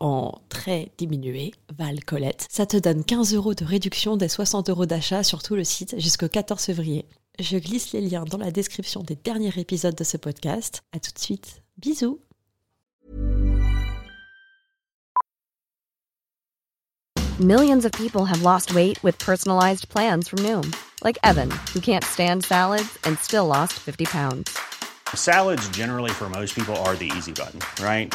en très diminué, Val Colette. Ça te donne 15 euros de réduction des 60 euros d'achat sur tout le site jusqu'au 14 février. Je glisse les liens dans la description des derniers épisodes de ce podcast. À tout de suite. Bisous. Millions of people have lost weight with personalized plans from Noom, like Evan, who can't stand salads and still lost 50 pounds. Salads, generally, for most people, are the easy button, right?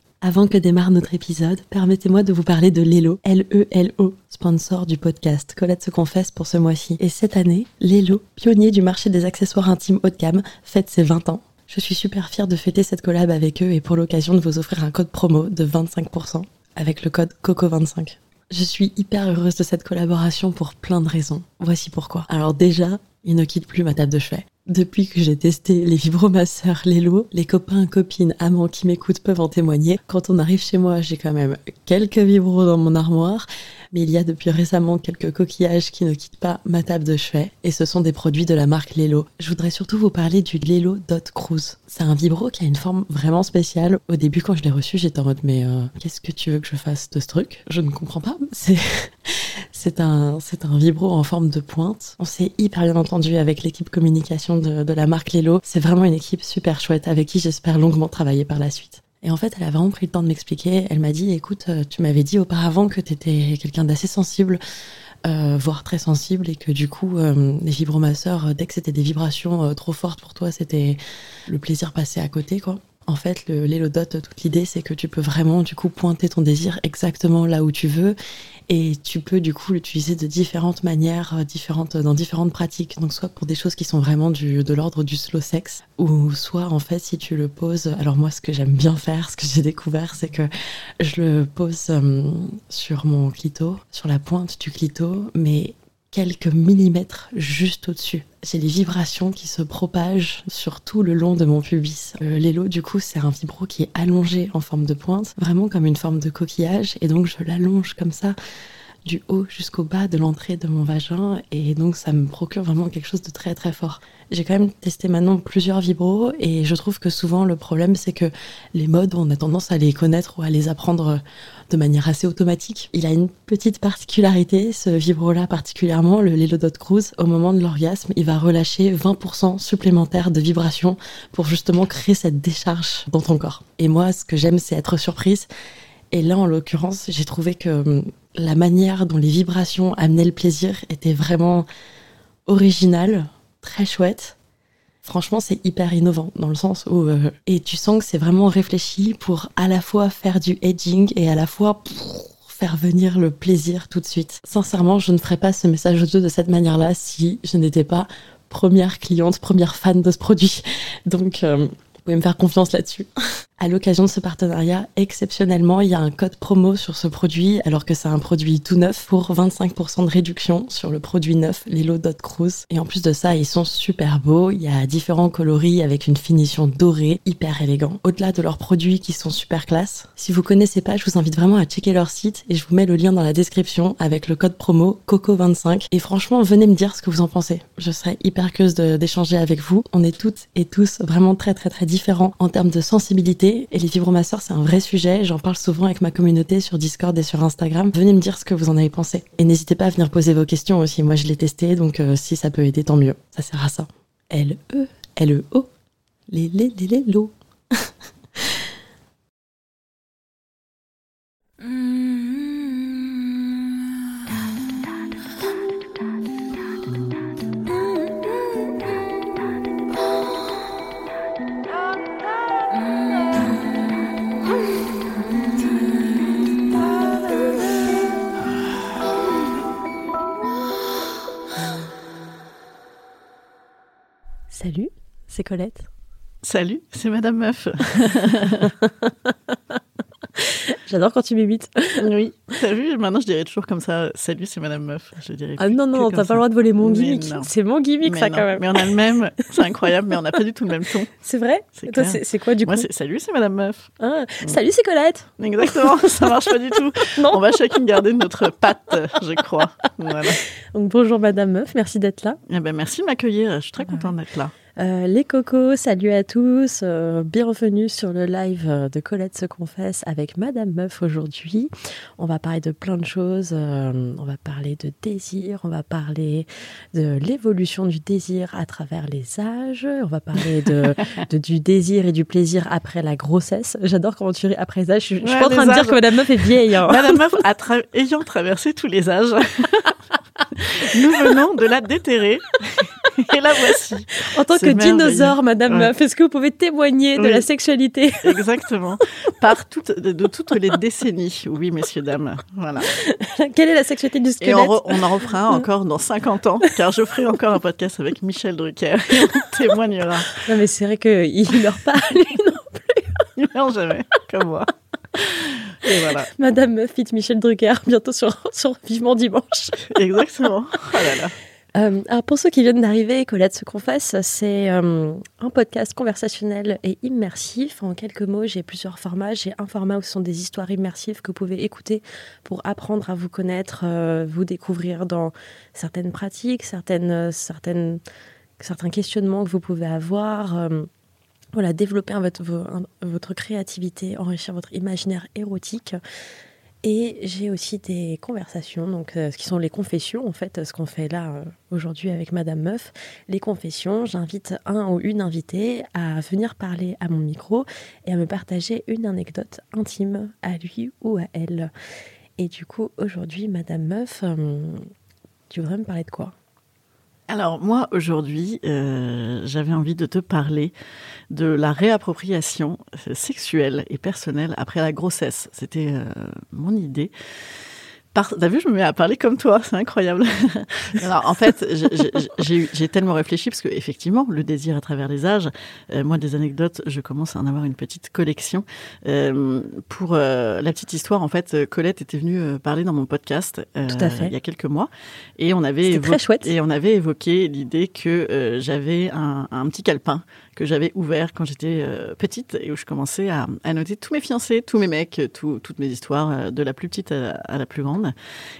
Avant que démarre notre épisode, permettez-moi de vous parler de Lelo, L-E-L-O, sponsor du podcast Colette se confesse pour ce mois-ci. Et cette année, Lelo, pionnier du marché des accessoires intimes haut de gamme, fête ses 20 ans. Je suis super fière de fêter cette collab avec eux et pour l'occasion de vous offrir un code promo de 25% avec le code COCO25. Je suis hyper heureuse de cette collaboration pour plein de raisons. Voici pourquoi. Alors déjà, il ne quitte plus ma table de chevet. Depuis que j'ai testé les vibromasseurs Lelo, les copains, copines, amants qui m'écoutent peuvent en témoigner. Quand on arrive chez moi, j'ai quand même quelques vibros dans mon armoire, mais il y a depuis récemment quelques coquillages qui ne quittent pas ma table de chevet, et ce sont des produits de la marque Lelo. Je voudrais surtout vous parler du Lelo Dot Cruise. C'est un vibro qui a une forme vraiment spéciale. Au début, quand je l'ai reçu, j'étais en mode mais euh, qu'est-ce que tu veux que je fasse de ce truc? Je ne comprends pas. C'est c'est un, vibro en forme de pointe. On s'est hyper bien entendu avec l'équipe communication de, de la marque Lelo. C'est vraiment une équipe super chouette avec qui j'espère longuement travailler par la suite. Et en fait, elle a vraiment pris le temps de m'expliquer. Elle m'a dit, écoute, euh, tu m'avais dit auparavant que tu étais quelqu'un d'assez sensible, euh, voire très sensible, et que du coup, euh, les vibromasseurs, dès que c'était des vibrations trop fortes pour toi, c'était le plaisir passé à côté, quoi. En fait, le l'élodot, toute l'idée, c'est que tu peux vraiment, du coup, pointer ton désir exactement là où tu veux. Et tu peux, du coup, l'utiliser de différentes manières, euh, différentes, dans différentes pratiques. Donc, soit pour des choses qui sont vraiment de l'ordre du slow sex, ou soit, en fait, si tu le poses. Alors, moi, ce que j'aime bien faire, ce que j'ai découvert, c'est que je le pose euh, sur mon clito, sur la pointe du clito, mais quelques millimètres juste au-dessus. J'ai les vibrations qui se propagent sur tout le long de mon pubis. Euh, L'élo, du coup, c'est un vibro qui est allongé en forme de pointe, vraiment comme une forme de coquillage, et donc je l'allonge comme ça du haut jusqu'au bas de l'entrée de mon vagin et donc ça me procure vraiment quelque chose de très très fort. J'ai quand même testé maintenant plusieurs vibros et je trouve que souvent le problème c'est que les modes on a tendance à les connaître ou à les apprendre de manière assez automatique. Il a une petite particularité, ce vibro là particulièrement, le Lelo Dot Cruise, au moment de l'orgasme, il va relâcher 20% supplémentaire de vibrations pour justement créer cette décharge dans ton corps. Et moi ce que j'aime c'est être surprise et là, en l'occurrence, j'ai trouvé que hum, la manière dont les vibrations amenaient le plaisir était vraiment originale, très chouette. Franchement, c'est hyper innovant dans le sens où euh, et tu sens que c'est vraiment réfléchi pour à la fois faire du edging et à la fois faire venir le plaisir tout de suite. Sincèrement, je ne ferais pas ce message audio de cette manière-là si je n'étais pas première cliente, première fan de ce produit. Donc, euh, vous pouvez me faire confiance là-dessus. À l'occasion de ce partenariat, exceptionnellement, il y a un code promo sur ce produit, alors que c'est un produit tout neuf, pour 25% de réduction sur le produit neuf, Lilo Dot Cruise. Et en plus de ça, ils sont super beaux. Il y a différents coloris avec une finition dorée, hyper élégant. Au-delà de leurs produits qui sont super classe, si vous connaissez pas, je vous invite vraiment à checker leur site et je vous mets le lien dans la description avec le code promo COCO25. Et franchement, venez me dire ce que vous en pensez. Je serais hyper curieuse d'échanger avec vous. On est toutes et tous vraiment très très très différents en termes de sensibilité. Et les vibromasseurs, c'est un vrai sujet. J'en parle souvent avec ma communauté sur Discord et sur Instagram. Venez me dire ce que vous en avez pensé. Et n'hésitez pas à venir poser vos questions aussi. Moi, je l'ai testé, donc euh, si ça peut aider, tant mieux. Ça sert à ça. L-E, L-E-O. Les, les, les, les, l'eau. c'est Colette. Salut, c'est Madame Meuf. J'adore quand tu m'imites. oui, t'as vu Maintenant, je dirais toujours comme ça. Salut, c'est Madame Meuf. Je dirais ah non, non, t'as pas le droit de voler mon gimmick. C'est mon gimmick, ça, quand même. Mais on a le même. C'est incroyable, mais on n'a pas du tout le même ton. C'est vrai C'est quoi, du coup Moi, Salut, c'est Madame Meuf. Ah, Salut, c'est Colette. Exactement, ça marche pas du tout. non. On va chacune garder notre patte, je crois. Voilà. Donc, bonjour Madame Meuf, merci d'être là. Eh ben, merci de m'accueillir. Je suis très contente d'être là. Euh, les cocos, salut à tous, euh, bienvenue sur le live euh, de Colette se confesse avec Madame Meuf aujourd'hui. On va parler de plein de choses, on va parler de désir, on va parler de l'évolution du désir à travers les âges, on va parler de, du désir et du plaisir après la grossesse. J'adore comment tu ris après les âges, je, suis pas en train de dire que Madame Meuf est vieille. Hein. Madame Meuf ayant traversé tous les âges, nous venons de la déterrer. Et la voici. En tant que dinosaure, Madame Meuf, est-ce que vous pouvez témoigner de la sexualité Exactement. Par de, toutes les décennies. Oui, messieurs, dames. Voilà. Quelle est la sexualité du squelette Et on, en refera encore dans 50 ans, car je ferai encore un podcast avec Michel Drucker et on témoignera. Non, mais c'est vrai qu'il ne meurt pas, lui non plus. Il meurt jamais, comme moi. Et voilà. Madame Meuf, Michel Drucker, bientôt sur, sur Vivement Dimanche. Exactement. Oh là là. Euh, alors pour ceux qui viennent d'arriver, Colette se confesse, c'est euh, un podcast conversationnel et immersif. En quelques mots, j'ai plusieurs formats. J'ai un format où ce sont des histoires immersives que vous pouvez écouter pour apprendre à vous connaître, euh, vous découvrir dans certaines pratiques, certaines, certaines, certains questionnements que vous pouvez avoir. Voilà, développer votre, créativité, enrichir votre imaginaire érotique. Et j'ai aussi des conversations, donc euh, ce qui sont les confessions, en fait, ce qu'on fait là euh, aujourd'hui avec Madame Meuf. Les confessions, j'invite un ou une invitée à venir parler à mon micro et à me partager une anecdote intime à lui ou à elle. Et du coup, aujourd'hui, Madame Meuf, euh, tu voudrais me parler de quoi? Alors moi aujourd'hui, euh, j'avais envie de te parler de la réappropriation sexuelle et personnelle après la grossesse. C'était euh, mon idée. T'as vu, je me mets à parler comme toi, c'est incroyable. Alors, en fait, j'ai tellement réfléchi parce que effectivement, le désir à travers les âges. Euh, moi, des anecdotes, je commence à en avoir une petite collection. Euh, pour euh, la petite histoire, en fait, Colette était venue parler dans mon podcast Tout à fait. il y a quelques mois, et on avait très chouette. et on avait évoqué l'idée que j'avais un, un, petit calepin que j'avais ouvert quand j'étais petite et où je commençais à, noter tous mes fiancés, tous mes mecs, toutes mes histoires, de la plus petite à à la plus grande.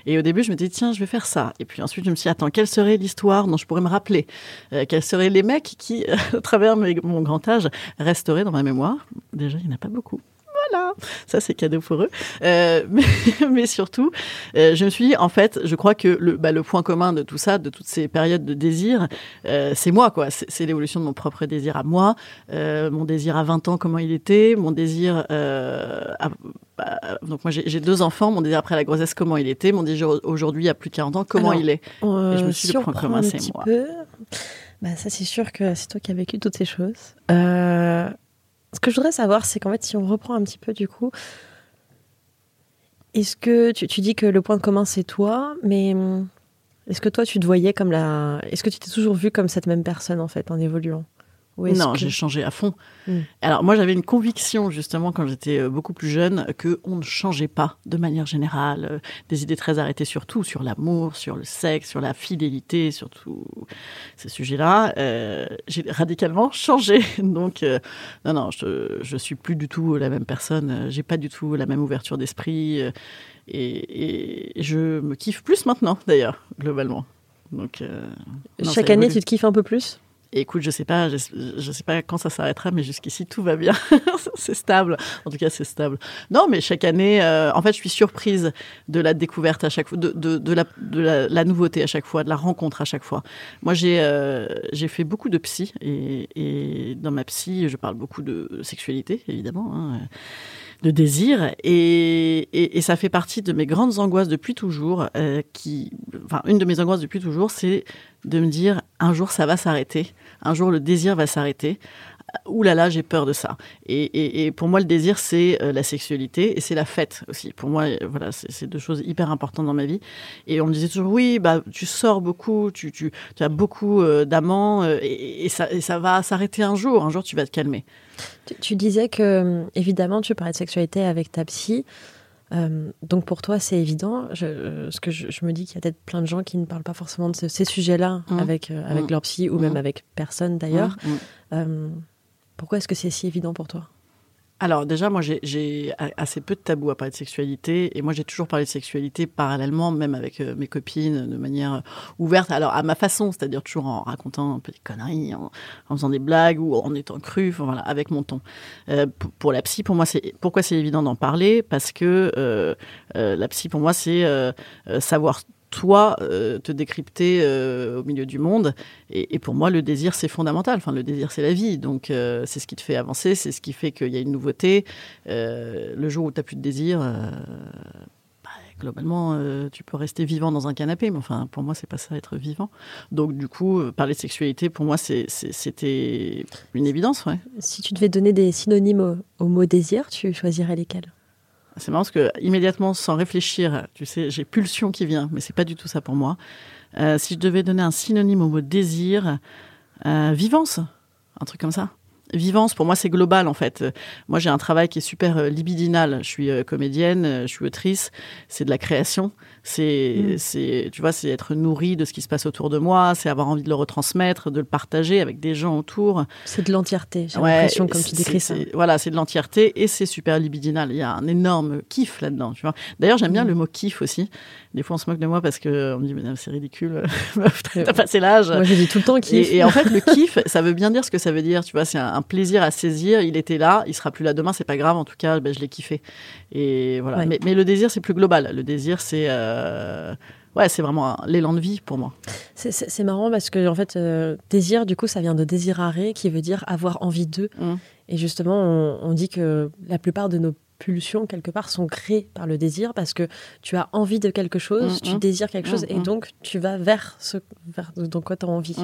Et au début, je me dis, tiens, je vais faire ça. Et puis ensuite, je me suis dit, attends, quelle serait l'histoire dont je pourrais me rappeler? Euh, Quels seraient les mecs qui, à travers mon grand âge, resteraient dans ma mémoire? Déjà, il n'y en a pas beaucoup ça c'est cadeau pour eux. Euh, mais, surtout, euh, je me suis dit, en fait, je crois que le, bah, le point commun de tout ça, de toutes ces périodes de désir, c'est moi, quoi. C'est l'évolution de mon propre désir à moi, mon désir à 20 ans, comment il était, mon désir à, bah, donc moi j'ai deux enfants, mon désir après la grossesse, comment il était, mon désir aujourd'hui à plus de 40 ans, comment il est. et je me suis dit, le point commun, c'est moi. Peu, bah, ça c'est sûr que c'est toi qui as vécu toutes ces choses. Euh, ce que je voudrais savoir, c'est qu'en fait, si on reprend un petit peu du coup, est-ce que tu, dis que le point commun c'est toi, mais hum, est-ce que toi tu te voyais comme la. Est-ce que tu t'es toujours vu comme cette même personne en fait en évoluant? Non, j'ai changé à fond. Hmm. Alors moi j'avais une conviction justement quand j'étais euh, beaucoup plus jeune que on ne changeait pas de manière générale, euh, des idées très arrêtées sur tout, sur l'amour, sur le sexe, sur la fidélité, sur tous ces sujets-là. Euh, j'ai radicalement changé. Donc non non, je je suis plus du tout la même personne. J'ai pas du tout la même ouverture d'esprit et, et, je me kiffe plus maintenant d'ailleurs globalement. Donc chaque année tu te kiffes un peu plus? Écoute, je sais pas, je, sais pas quand ça s'arrêtera, mais jusqu'ici tout va bien. c'est stable. En tout cas, c'est stable. Non, mais chaque année, euh, en fait, je suis surprise de la découverte à chaque fois, de, de, de, la, de la nouveauté à chaque fois, de la rencontre à chaque fois. Moi, j'ai euh, j'ai fait beaucoup de psy et, et dans ma psy, je parle beaucoup de sexualité, évidemment. Hein, de désir et, et, ça fait partie de mes grandes angoisses depuis toujours. Euh, qui, enfin, une de mes angoisses depuis toujours, c'est de me dire un jour ça va s'arrêter, un jour le désir va s'arrêter. Ouh là là, j'ai peur de ça. Et, et, et, pour moi, le désir, c'est euh, la sexualité et c'est la fête aussi. Pour moi, voilà, c'est deux choses hyper importantes dans ma vie. Et on me disait toujours, oui, bah, tu sors beaucoup, tu, tu, tu as beaucoup euh, d'amants euh, et, et, ça, va s'arrêter un jour. Un jour, tu vas te calmer. Tu, tu, disais que, évidemment, tu parlais de sexualité avec ta psy. Euh, donc pour toi, c'est évident. Je, ce que je, je me dis qu'il y a peut-être plein de gens qui ne parlent pas forcément de ce, ces sujets-là mmh. avec, euh, avec mmh. leur psy ou mmh. même avec personne d'ailleurs. Pourquoi est-ce que c'est si évident pour toi? Alors déjà, moi, j'ai assez peu de tabous à parler de sexualité, et moi, j'ai toujours parlé de sexualité parallèlement, même avec euh, mes copines, de manière euh, ouverte. Alors à ma façon, c'est-à-dire toujours en racontant un peu des conneries, en, faisant des blagues ou en étant cru, voilà, avec mon ton. Euh, pour, la psy, pour moi, c'est pourquoi c'est évident d'en parler? Parce que la psy, pour moi, c'est savoir toi euh, te décrypter euh, au milieu du monde. Et, pour moi, le désir, c'est fondamental. Enfin, le désir, c'est la vie. Donc, euh, c'est ce qui te fait avancer, c'est ce qui fait qu'il y a une nouveauté. Le jour où tu n'as plus de désir, bah, globalement, tu peux rester vivant dans un canapé. Mais enfin, pour moi, c'est pas ça, être vivant. Donc, du coup, parler de sexualité, pour moi, c'était une évidence. Si tu devais donner des synonymes au mot désir, tu choisirais lesquels? C'est marrant parce que immédiatement, sans réfléchir, tu sais, j'ai pulsion qui vient, mais c'est pas du tout ça pour moi. Euh, si je devais donner un synonyme au mot désir, euh, vivance, un truc comme ça. Vivance, pour moi, c'est global en fait. Moi, j'ai un travail qui est super euh, libidinal. Je suis euh, comédienne, euh, je suis autrice, c'est de la création. C'est, mmh. c'est, tu vois, c'est être nourri de ce qui se passe autour de moi, c'est avoir envie de le retransmettre, de le partager avec des gens autour. C'est de l'entièreté, j'ai ouais, l'impression, comme tu décris ça. Voilà, c'est de l'entièreté et c'est super libidinal. Il y a un énorme kiff là-dedans, tu vois. D'ailleurs, j'aime bien mmh. le mot kiff aussi. Des fois, on se moque de moi parce que on me dit, mais c'est ridicule, t'as passé l'âge. Moi, j'ai dit tout le temps kiff. Et, et, en fait, le kiff, ça veut bien dire ce que ça veut dire, tu vois. C'est un, un plaisir à saisir. Il était là, il sera plus là demain, c'est pas grave. En tout cas, ben, je l'ai kiffé. Et voilà. Ouais. Mais, mais, le désir, c'est plus global. Le désir, c'est euh, ouais, c'est vraiment l'élan de vie pour moi. C'est marrant parce que en fait, euh, désir, du coup, ça vient de désirare, qui veut dire avoir envie d'eux. Mmh. Et justement, on, on dit que la plupart de nos pulsions, quelque part, sont créées par le désir parce que tu as envie de quelque chose, mmh, tu mmh. désires quelque chose mmh, et donc tu vas vers ce vers dans quoi tu as envie.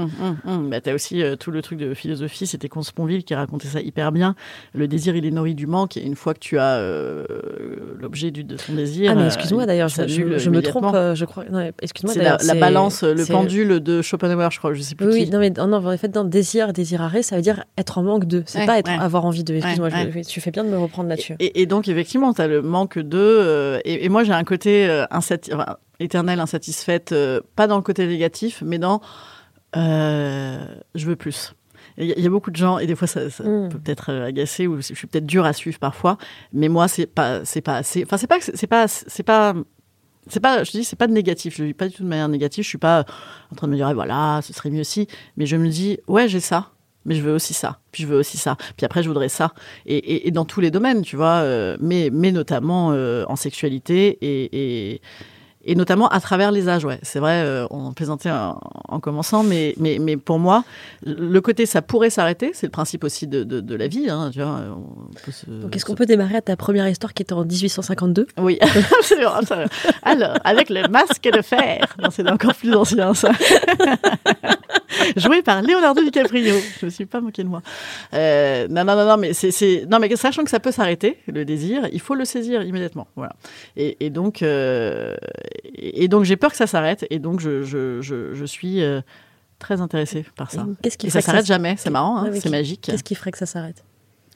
Bah, tu as aussi euh, tout le truc de philosophie, c'était Consponville qui racontait ça hyper bien. Le désir, il est nourri du manque et une fois que tu as euh, l'objet de ton désir. Ah, mais excuse-moi euh, d'ailleurs, je, je, je me trompe, je crois. Excuse-moi C'est la, la, balance, le pendule de Schopenhauer, je crois, je sais plus. Oui, qui. non, mais non, en fait, dans désir, désiraré, ça veut dire être en manque de. C'est ouais, pas être, ouais. avoir envie de. Excuse-moi, ouais, tu fais bien de me reprendre là-dessus. Et, et, donc, effectivement, tu as le manque de. Euh, et, et, moi, j'ai un côté euh, insati enfin, éternel, insatisfaite, euh, pas dans le côté négatif, mais dans je veux plus. Il y, a beaucoup de gens, et des fois, ça, ça mm. peut peut-être agacer, ou je suis peut-être dur à suivre parfois, mais moi, c'est pas, c'est pas assez. Enfin, c'est pas, c'est pas, c'est pas. C'est pas, je dis, c'est pas de négatif. Je le vis pas du tout de manière négative. Je suis pas en train de me dire, voilà, ce serait mieux si. Mais je me dis, ouais, j'ai ça mais je veux aussi ça, puis je veux aussi ça, puis après je voudrais ça, et, et, et dans tous les domaines, tu vois, euh, mais, mais notamment euh, en sexualité et, et, et notamment à travers les âges, ouais. C'est vrai, euh, on plaisantait en, en, commençant, mais, mais, mais pour moi, le côté ça pourrait s'arrêter, c'est le principe aussi de, de, de la vie, hein, tu vois. Se, Donc est-ce qu'on peut démarrer à ta première histoire qui était en 1852 Oui, absolument. Alors, avec le masque de fer, c'est encore plus ancien ça. joué par Leonardo DiCaprio. Je me suis pas moqué de moi. Euh, non, non, non, non, mais c'est, non, mais sachant que ça peut s'arrêter, le désir, il faut le saisir immédiatement. Voilà. Et, et donc, euh, et donc, j'ai peur que ça s'arrête, et donc je, je, je, je suis euh, très intéressée par ça. Qu'est-ce qui et ça s'arrête ça... jamais, c'est marrant, hein, c'est magique. Qu'est-ce qui ferait que ça s'arrête?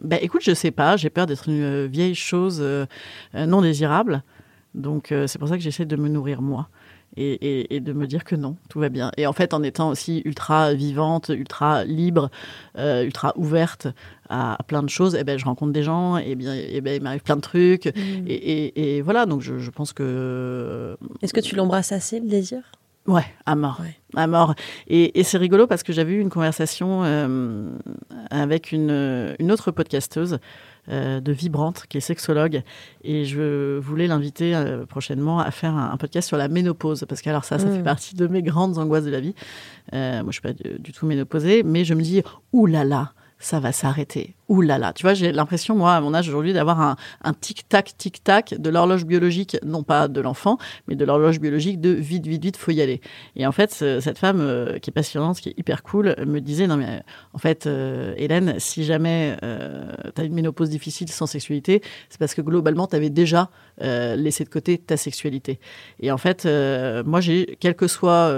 Ben, écoute, je sais pas. J'ai peur d'être une vieille chose non désirable. Donc, c'est pour ça que j'essaie de me nourrir moi et, et, et, de me dire que non, tout va bien. Et en fait, en étant aussi ultra vivante, ultra libre, euh, ultra ouverte à, à, plein de choses, eh ben, je rencontre des gens, et bien, ben, il m'arrive plein de trucs. Mmh. Et, et, voilà, donc je, je pense que. Est-ce que tu l'embrasses assez, le désir? Ouais, à mort. Ouais. À mort. Et, et c'est rigolo parce que j'avais eu une conversation euh, avec une, une autre podcasteuse euh, de Vibrante, qui est sexologue, et je voulais l'inviter euh, prochainement à faire un, un podcast sur la ménopause, parce que alors ça, ça Mm. fait partie de mes grandes angoisses de la vie. Euh, moi, je suis pas du, du tout ménopausée, mais je me dis, ouh là là, ça va s'arrêter. Ouh là là. Tu vois, j'ai l'impression, moi, à mon âge aujourd'hui, d'avoir un, un tic-tac, tic-tac de l'horloge biologique, non pas de l'enfant, mais de l'horloge biologique de vite, vite, vite, faut y aller. Et en fait, ce- cette femme euh, qui est passionnante, qui est hyper cool, me disait, non mais en fait, euh, Hélène, si jamais euh, tu as une ménopause difficile sans sexualité, c'est parce que globalement, tu avais déjà euh, laissé de côté ta sexualité. Et en fait, moi, j'ai, quel que soit,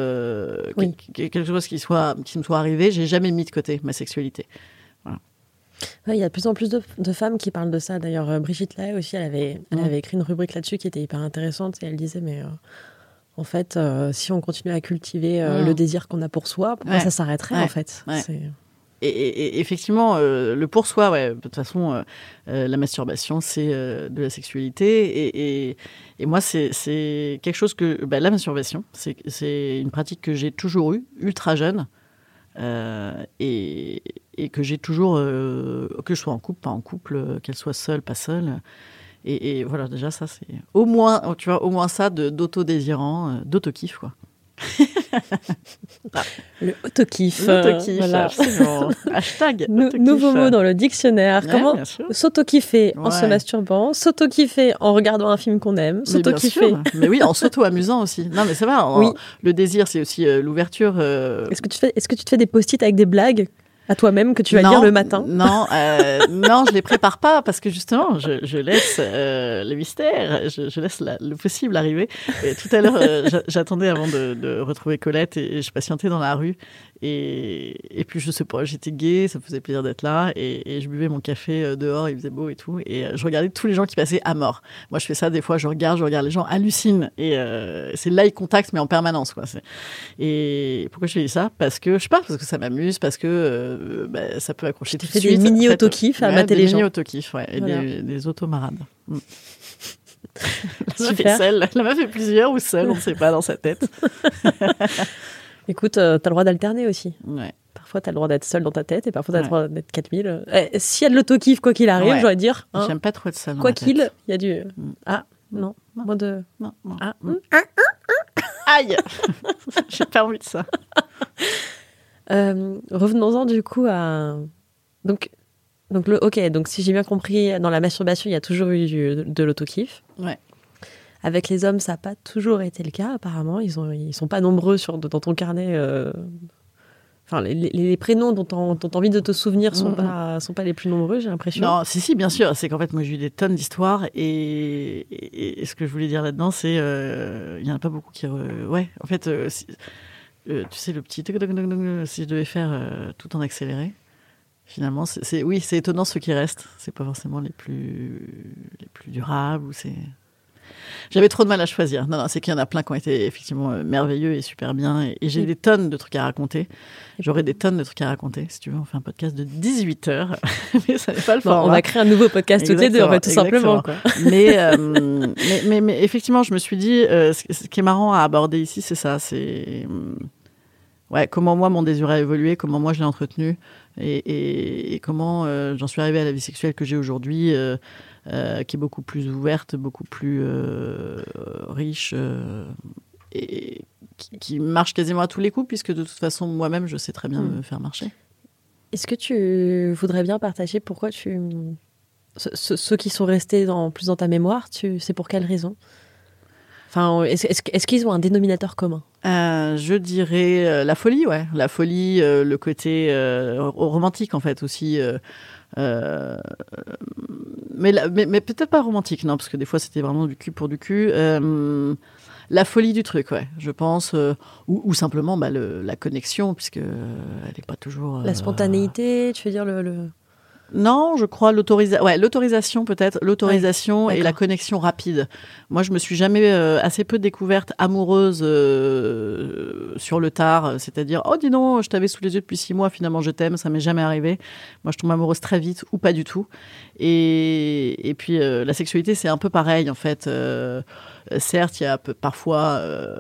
Oui. quel- quelque chose qui, soit, qui me soit arrivé, j'ai jamais mis de côté ma sexualité. Ouais, il y a de plus en plus de, de femmes qui parlent de ça. D'ailleurs, euh, Brigitte Lahaye aussi, elle avait, elle Mm. avait écrit une rubrique là-dessus qui était hyper intéressante et elle disait, mais euh, en fait, euh, si on continue à cultiver euh, Mm. le désir qu'on a pour soi, pourquoi Ouais. ça s'arrêterait Ouais. en fait Et, et- et effectivement, euh, le pour soi, ouais, de toute façon, euh, euh, la masturbation, c'est de la sexualité. Et, moi, c'est quelque chose que. bah, la masturbation, c'est une pratique que j'ai toujours eue, ultra jeune. Euh, et, et que j'ai toujours. euh, que je sois en couple, pas en couple, qu'elle soit seule, pas seule. Et, et voilà, déjà, ça, c'est. Au moins, tu vois, au moins ça d'autodésirant, euh, d'auto-kiff, quoi. Le autokiff. L'auto-kiff, euh, voilà. absolument. Hashtag. Nou- auto-kiff. nouveau mot dans le dictionnaire. Ouais, Comment s'auto-kiffer en se Ouais. masturbant, s'auto-kiffer en regardant un film qu'on aime, s'auto-kiffer. Mais oui, en s'auto-amusant aussi. Non, mais en- Oui. Le désir, c'est aussi euh, l'ouverture. euh, Est-ce que, tu fais, est-ce que tu te fais des post-it avec des blagues à toi-même que tu vas non, lire le matin Non, euh, non, je les prépare pas parce que justement, je, je laisse euh, le mystère, je, je laisse la- le possible arriver. Et tout à l'heure, euh, j'a- j'attendais avant de, de retrouver Colette et, et je patientais dans la rue. Et, et puis, je sais pas, j'étais gay, ça me faisait plaisir d'être là. Et, et je buvais mon café euh, dehors, il faisait beau et tout. Et euh, je regardais tous les gens qui passaient à mort. Moi, je fais ça des fois, je regarde, je regarde les gens hallucinent. Et euh, c'est l'eye contact, mais en permanence. Quoi. Et pourquoi je fais ça? Parce que, je sais pas, parce que ça m'amuse, parce que euh, bah, ça peut accrocher tout de fais des suite. mini En fait, auto-kiffs à ouais, mater les gens. mini auto-kiffs, ouais, et Voilà. des, des automarades. Mm. La meuf est seule. La meuf est plusieurs ou seule, on ne sait pas dans sa tête. Écoute, euh, t'as le droit d'alterner aussi. Ouais. Parfois, t'as le droit d'être seul dans ta tête et parfois, t'as le droit d'être 4000. Eh, S'il y a de l'auto-kiff, quoi qu'il arrive, j'aurais dire. hein, J'aime pas trop être seule. dans quoi qu'il, il y a du. Mm. Ah, non. Non. Moins de. Non, non. Ah, Mm. Aïe J'ai pas envie de ça. Euh, Revenons-en du coup à. Donc, donc le, ok, donc si j'ai bien compris, dans la masturbation, il y a toujours eu du- de l'auto-kiff. Ouais. Avec les hommes, ça n'a pas toujours été le cas, apparemment. Ils ils sont pas nombreux sur, dans ton carnet. euh, Enfin, les, les- les prénoms dont tu as envie de te souvenir sont, Mhm. pas, sont pas les plus nombreux, j'ai l'impression. Non, si, si, bien sûr. C'est qu'en fait, moi, j'ai eu des tonnes d'histoires et, et- et ce que je voulais dire là-dedans, c'est euh, il y en a pas beaucoup qui. re- Ouais, en fait, euh, si- euh, tu sais, le petit. Si je devais faire euh, tout en accéléré, finalement, c'est c'est- oui, c'est étonnant ceux qui restent. C'est pas forcément les plus les plus durables ou c'est. J'avais trop de mal à choisir. Non, non, c'est qu'il y en a plein qui ont été effectivement euh, merveilleux et super bien. Et, et j'ai des tonnes de trucs à raconter. J'aurais des tonnes de trucs à raconter. Si tu veux, on fait un podcast de 18 heures. Mais ça n'est pas le Bon, on format. va créer un nouveau podcast toutes les deux, en fait, tout Exactement, simplement. Quoi. mais, euh, mais, mais, mais effectivement, je me suis dit, euh, ce, ce qui est marrant à aborder ici, c'est ça. C'est hum, ouais, comment moi, mon désir a évolué, comment moi, je l'ai entretenu, et, et- et comment j'en suis arrivée à la vie sexuelle que j'ai aujourd'hui, euh, qui est beaucoup plus ouverte, beaucoup plus euh, riche, euh, et qui, qui marche quasiment à tous les coups, puisque de toute façon, moi-même, je sais très bien Mm. me faire marcher. Est-ce que tu voudrais bien partager pourquoi tu. ce- ce- ceux qui sont restés dans, plus dans ta mémoire, tu... c'est pour quelle raison? Enfin, est-ce est-ce- est-ce qu'ils ont un dénominateur commun? Euh, je dirais euh, la folie, ouais. La folie, euh, le côté romantique, en fait, aussi. Euh, mais mais, mais peut-être pas romantique, non, parce que des fois, c'était vraiment du cul pour du cul. Euh, la folie du truc, ouais, je pense. euh, ou, ou simplement bah, le- la connexion, puisque elle n'est pas toujours. La spontanéité, tu veux dire le. le- non, je crois l'autorisation. Ouais, l'autorisation peut-être, l'autorisation Ouais, et la connexion rapide. Moi, je me suis jamais euh, assez peu découverte amoureuse euh, sur le tard, c'est-à-dire oh dis donc, je t'avais sous les yeux depuis six mois, finalement je t'aime, ça m'est jamais arrivé. Moi, je tombe amoureuse très vite ou pas du tout. Et, et puis euh, la sexualité, c'est un peu pareil en fait. Euh, certes, il y a parfois, euh,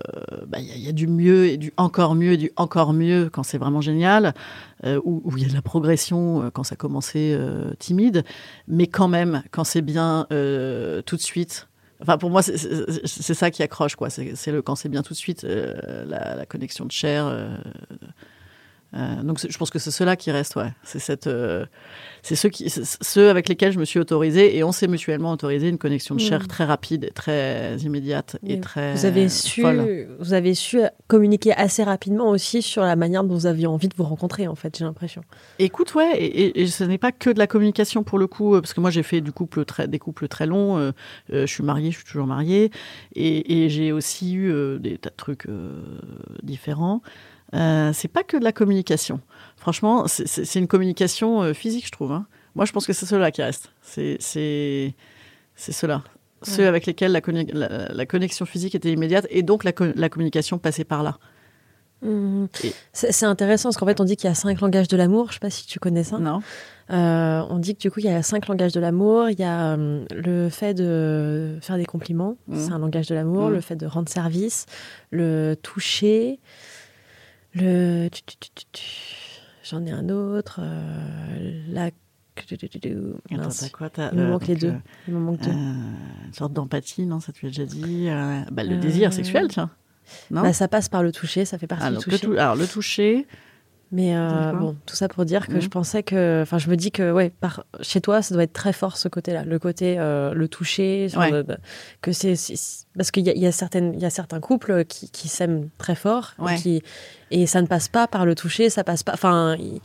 bah, il y, a- du mieux et du encore mieux et du encore mieux quand c'est vraiment génial, euh, où, il y a de la progression quand ça commençait timide, mais quand même, quand c'est bien tout de suite. Enfin, pour moi, c'est- ça qui accroche, quoi. C'est le quand c'est bien tout de suite, la, connexion de chair. Euh, donc, je pense que c'est ceux-là qui restent, ouais. C'est cette, euh, c'est ceux qui, c'est ceux avec lesquels je me suis autorisée et on s'est mutuellement autorisé une connexion de chair Mm. très rapide, très immédiate et très. Vous avez su, folle. vous avez su communiquer assez rapidement aussi sur la manière dont vous aviez envie de vous rencontrer, en fait, j'ai l'impression. Écoute, ouais, et, et- et ce n'est pas que de la communication pour le coup, euh, parce que moi j'ai fait du couple très, des couples très longs. euh, je suis mariée, je suis toujours mariée, et, j'ai aussi eu des tas de trucs différents. Euh, c'est pas que de la communication. Franchement, c'est- une communication euh, physique, je trouve. hein. Moi, je pense que c'est ceux-là qui restent. C'est ceux-là. Ceux avec lesquels la, conne- la- la connexion physique était immédiate et donc la, co- la communication passait par là. Et- C'est intéressant parce qu'en fait, on dit qu'il y a cinq langages de l'amour. Je sais pas si tu connais ça. Non Euh, on dit que du coup, il y a cinq langages de l'amour. Il y a euh, le fait de faire des compliments, Mhm. c'est un langage de l'amour. Mhm. Le fait de rendre service, le toucher, le. J'en ai un autre. euh, La. Attends, t'as quoi T'as, Il me euh, manque les donc, deux. euh, Il me manque deux. Euh, une sorte d'empathie, non Ça, tu l'as déjà dit. bah, le désir sexuel, tiens. Non Bah, ça passe par le toucher, ça fait partie Ah, du donc, le toucher. tou- Alors, le toucher, Mais euh, bon, tout ça pour dire que Mhm. je pensais que, enfin, je me dis que ouais, par, chez toi, ça doit être très fort ce côté-là, le côté euh, le toucher, Ouais. le- que c'est parce qu'il y, a- y a certaines, il y a certains couples qui, qui s'aiment très fort Ouais. qui, et ça ne passe pas par le toucher, ça passe pas, enfin, il-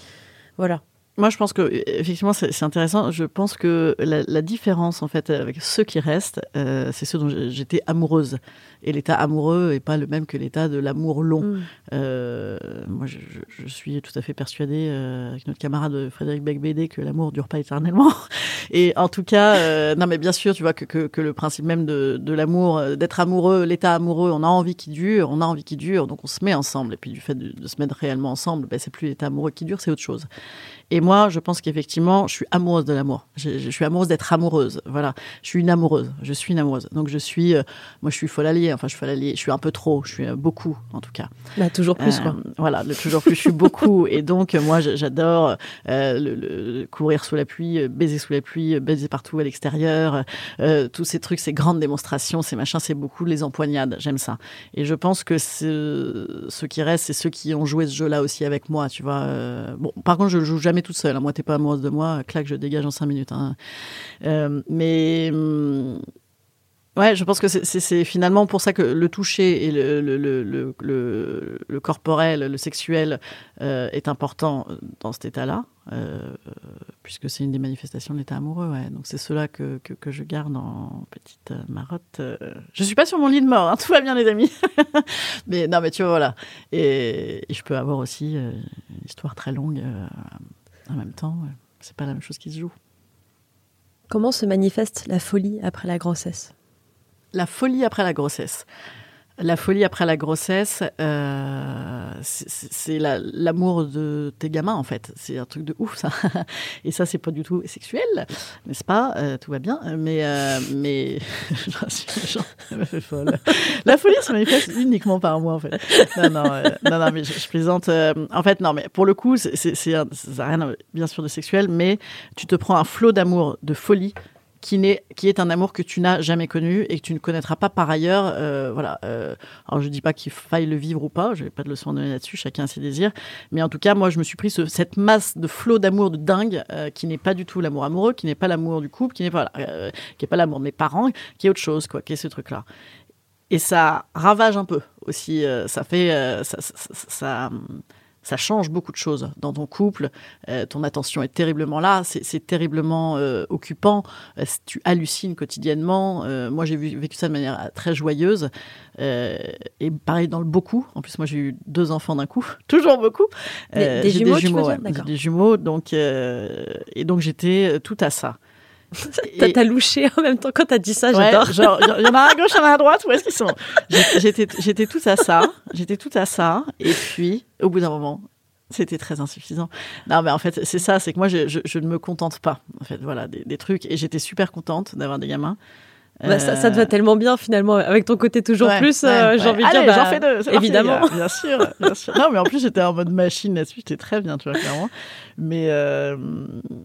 voilà. Moi, je pense que effectivement, c'est intéressant. Je pense que la, la différence, en fait, avec ceux qui restent, euh, c'est ceux dont j'étais amoureuse. Et l'état amoureux est pas le même que l'état de l'amour long. Mm. Euh, moi, je, je- suis tout à fait persuadée, euh, avec notre camarade Frédéric Becbédé, que l'amour dure pas éternellement. Et en tout cas, euh, non, mais bien sûr, tu vois que, que, que le principe même de, de l'amour, euh, d'être amoureux, l'état amoureux, on a envie qu'il dure, on a envie qu'il dure, donc on se met ensemble. Et puis du fait de, de se mettre réellement ensemble, ben, c'est plus l'état amoureux qui dure, c'est autre chose. Et moi, je pense qu'effectivement, je suis amoureuse de l'amour. Je, je suis amoureuse d'être amoureuse. Voilà, je suis une amoureuse. Je suis une amoureuse. Donc je suis, euh, moi, je suis folle alliée. Enfin, je suis folle alliée. Je suis un peu trop. Je suis euh, beaucoup, en tout cas. Bah, toujours plus Euh, quoi. Voilà, le toujours plus, je suis beaucoup. Et donc, euh, moi, j'adore euh, le, le- courir sous la pluie, euh, baiser sous la pluie, euh, baiser partout à l'extérieur. euh, tous ces trucs, ces grandes démonstrations, ces machins, c'est beaucoup les empoignades. J'aime ça. Et je pense que ce- ceux qui restent, c'est ceux qui ont joué ce jeu-là aussi avec moi, tu vois. euh, bon, par contre, je joue jamais toute seule. hein. Moi, t'es pas amoureuse de moi, claque, je dégage en cinq minutes. hein. Euh, mais. hum, Ouais, je pense que c'est- finalement pour ça que le toucher et le, corporel, le sexuel euh, est important dans cet état-là, euh, puisque c'est une des manifestations de l'état amoureux. Donc c'est cela que, que, je garde en petite marotte. Je suis pas sur mon lit de mort, hein, tout va bien les amis. mais non, mais tu vois, voilà. Et, je peux avoir aussi une histoire très longue même temps. ouais. C'est pas la même chose qui se joue. Comment se manifeste la folie après la grossesse? La folie après la grossesse. La folie après la grossesse, euh, c'est- c'est c'est la- l'amour de tes gamins en fait. C'est un truc de ouf ça. Et ça, c'est pas du tout sexuel, n'est-ce pas? Euh, Tout va bien, mais euh, mais suis folle. La folie se manifeste uniquement par moi en fait. Non non euh, non, non mais je, je plaisante. euh, en fait non mais pour le coup, c'est ça n'a rien bien sûr de sexuel, mais tu te prends un flot d'amour, de folie qui, n'est, qui est un amour que tu n'as jamais connu et que tu ne connaîtras pas par ailleurs. euh, voilà. euh, alors je dis pas qu'il faille le vivre ou pas, je n'ai pas de leçon à donner là-dessus, chacun a ses désirs. Mais en tout cas, moi, je me suis pris ce- cette masse de flot d'amour de dingue euh, qui n'est pas du tout l'amour amoureux, qui n'est pas l'amour du couple, qui n'est pas, est pas l'amour de mes parents, qui est autre chose, quoi, qui est ce truc-là. Et ça ravage un peu aussi. ça fait, ça, ça change beaucoup de choses dans ton couple. Euh, ton attention est terriblement là, c'est terriblement euh, occupant. Euh, tu hallucines quotidiennement. Moi, j'ai vécu ça de manière très joyeuse. Et pareil dans le beaucoup. En plus, moi, j'ai eu deux enfants d'un coup, toujours beaucoup. Des- des j'ai jumeaux, ouais. D'accord. J'ai des jumeaux, donc et donc j'étais tout à ça. T'as louché en même temps quand t'as dit ça, Ouais, j'adore. genre, il y en a à gauche, il y en a à droite, où est-ce qu'ils sont? J'étais j'étais tout à ça, j'étais tout à ça, et puis, au bout d'un moment, c'était très insuffisant. Non, mais en fait, c'est ça, c'est que moi, je, je- je ne me contente pas, en fait, voilà, des, des trucs, et j'étais super contente d'avoir des gamins. Bah, ça, ça te va Euh, tellement bien finalement, avec ton côté toujours ouais, plus, ouais, euh, ouais. j'ai envie de Allez, dire. bah, j'en fais deux, parti, évidemment. bien sûr, bien sûr. Non, mais en plus, j'étais en mode machine là-dessus, j'étais très bien, tu vois, clairement. Mais euh,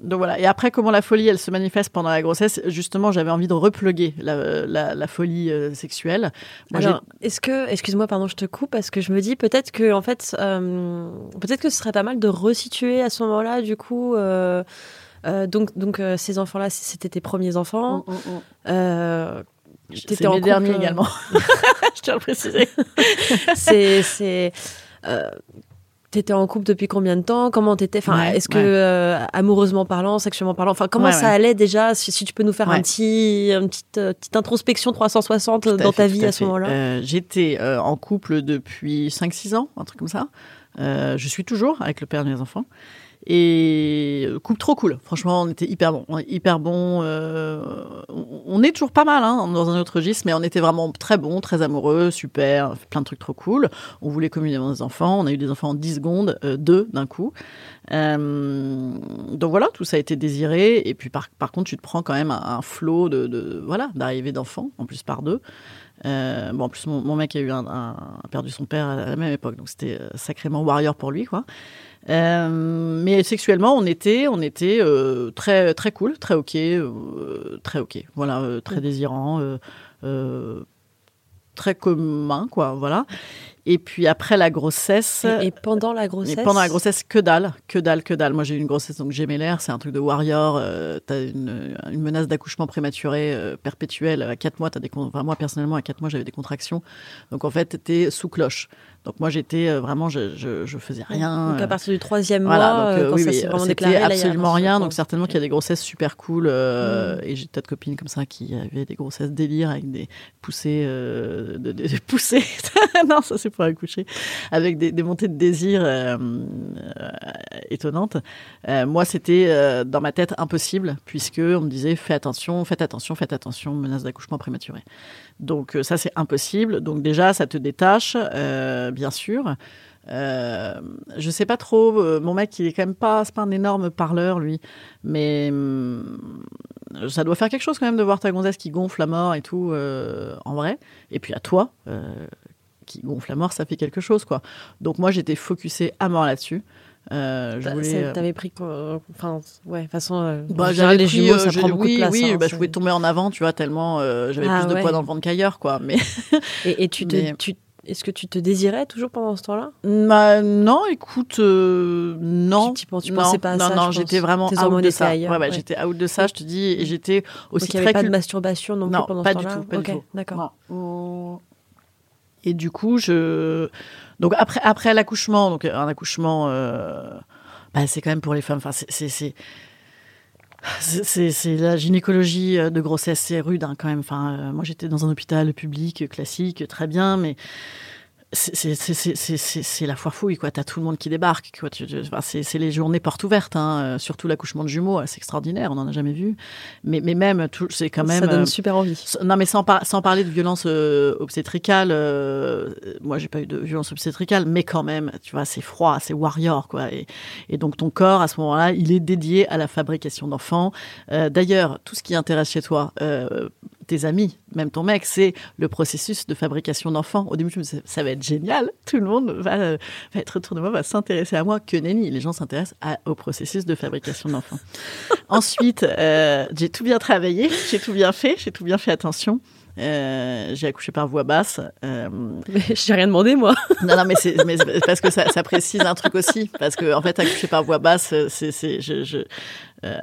donc voilà. Et après, comment la folie, elle se manifeste pendant la grossesse? Justement, j'avais envie de repluguer la, la, la folie euh, sexuelle. Moi, j'ai- Alors, est-ce que, excuse-moi, pardon, je te coupe parce que je me dis peut-être que en fait, peut-être que ce serait pas mal de resituer à ce moment-là, du coup. Euh, donc, donc euh, ces enfants-là, c'était tes premiers enfants. Euh, t'étais C'est en euh, également. je tiens à le préciser. c'est, c'est. T'étais en couple depuis combien de temps? Comment t'étais? Enfin, Ouais, est-ce que ouais. euh, amoureusement parlant, sexuellement parlant, enfin, comment Ouais, ça allait déjà? Si, si tu peux nous faire un petit, une petite, euh, petite introspection 360 Tout à dans fait, ta vie à, ce moment-là. Euh, J'étais en couple depuis 5-6 ans, un truc comme ça. Je suis toujours avec le père de mes enfants. Et euh, couple trop cool. Franchement, on était hyper bon. Hyper bon. euh, on- est toujours pas mal hein, dans un autre registre, mais on était vraiment très bon, très amoureux, super, plein de trucs trop cool. On voulait communier avec nos enfants. On a eu des enfants en 10 secondes, euh, deux d'un coup. Donc voilà, tout ça a été désiré. Et puis par, contre, tu te prends quand même un, un flot de, voilà d'arrivée d'enfants, en plus par deux. Bon, en plus, mon, mec a eu un, perdu son père à la même époque, donc c'était sacrément warrior pour lui, quoi. Euh, mais sexuellement, on était, on était euh, très, très cool, très ok, euh, très ok. Voilà, très désirant, euh, euh, très commun, quoi. Voilà. Et puis après la grossesse. Et, et pendant la grossesse? Mais pendant la grossesse, que dalle, que dalle, que dalle. Moi, j'ai eu une grossesse, donc j'ai mes l'air, c'est un truc de warrior. Euh, t'as une, une menace d'accouchement prématuré euh, perpétuelle. À 4 mois, t'as des enfin, moi, personnellement, à 4 mois, j'avais des contractions. Donc, en fait, t'étais sous cloche. Donc, moi, j'étais euh, vraiment, je, je, je faisais rien. Donc à euh, partir du troisième voilà, mois, donc, euh, quand oui, ça oui, vraiment c'était déclaré, là, absolument un rien. Donc certainement qu'il y a des grossesses super cool. euh, Mm. Et j'ai de copines comme ça qui avaient des grossesses délire avec des poussées, euh, de, de- des poussées. non, ça c'est pour accoucher, avec des, des montées de désir euh, étonnantes. Moi, c'était dans ma tête impossible puisque on me disait fais attention, faites attention, faites attention, menace d'accouchement prématuré. Donc ça c'est impossible. Donc déjà ça te détache, bien sûr. Euh, je sais pas trop. euh, mon mec, il est quand même pas, c'est pas un énorme parleur, lui. Mais hum, ça doit faire quelque chose quand même de voir ta gonzesse qui gonfle à mort et tout, euh, en vrai. Et puis à toi, qui gonfle à mort, ça fait quelque chose, quoi. Donc moi, j'étais focusé à mort là-dessus. Euh, je Bah, voulais. T'avais pris Enfin, ouais, de toute façon, bah, j'avais les jumeaux, ça j'ai- prend beaucoup oui, de place. oui, hein, bah, je pouvais tomber en avant, tu vois, tellement euh, j'avais Ah, plus de ouais. poids dans le ventre qu'ailleurs, quoi. Mais Et, et tu te, Mais- tu, est-ce que tu te désirais toujours pendant ce temps-là? Bah, non, écoute, euh, non. Tu- tu non, pensais pas à non, ça, Non, je j'étais vraiment out de ça. ailleurs, ouais, ouais. j'étais out de ça, je te dis, et j'étais aussi Donc il n'y avait très pas de masturbation non, Non, plus pendant pas ce du temps-là? tout, pas du tout. d'accord. Non. Et du coup, je. Donc après, après l'accouchement, donc un accouchement, euh, bah, c'est quand même pour les femmes. Enfin, c'est- c'est. la gynécologie euh, de grossesse, c'est rude hein, quand même. Enfin, euh, moi, j'étais dans un hôpital public classique, très bien, mais c'est- la foire fouille, quoi. T'as tout le monde qui débarque, quoi. Enfin, c'est les journées portes ouvertes, hein. euh, surtout l'accouchement de jumeaux, c'est extraordinaire, on n'en a jamais vu. Mais, mais même, c'est quand même. ça donne euh, super envie. Non, mais sans, par- sans parler de violence euh, obstétricale, euh, moi j'ai pas eu de violence obstétricale, mais quand même, tu vois, c'est froid, c'est warrior, quoi. Et, et donc ton corps, à ce moment-là, il est dédié à la fabrication d'enfants. D'ailleurs, tout ce qui intéresse chez toi, tes amis, même ton mec, c'est le processus de fabrication d'enfants. Au début, je me disais, ça va être génial, tout le monde va, euh, va être autour de moi, va s'intéresser à moi. Que nenni, les gens s'intéressent au processus de fabrication d'enfants. Ensuite, euh, j'ai tout bien travaillé, j'ai tout bien fait, j'ai tout bien fait attention. Euh, j'ai accouché par voix basse. Euh, Mais j'ai rien demandé, moi. non, non, mais c'est parce que ça, ça précise un truc aussi. Parce que, en fait, accoucher par voix basse, c'est. c'est- Je, je, euh,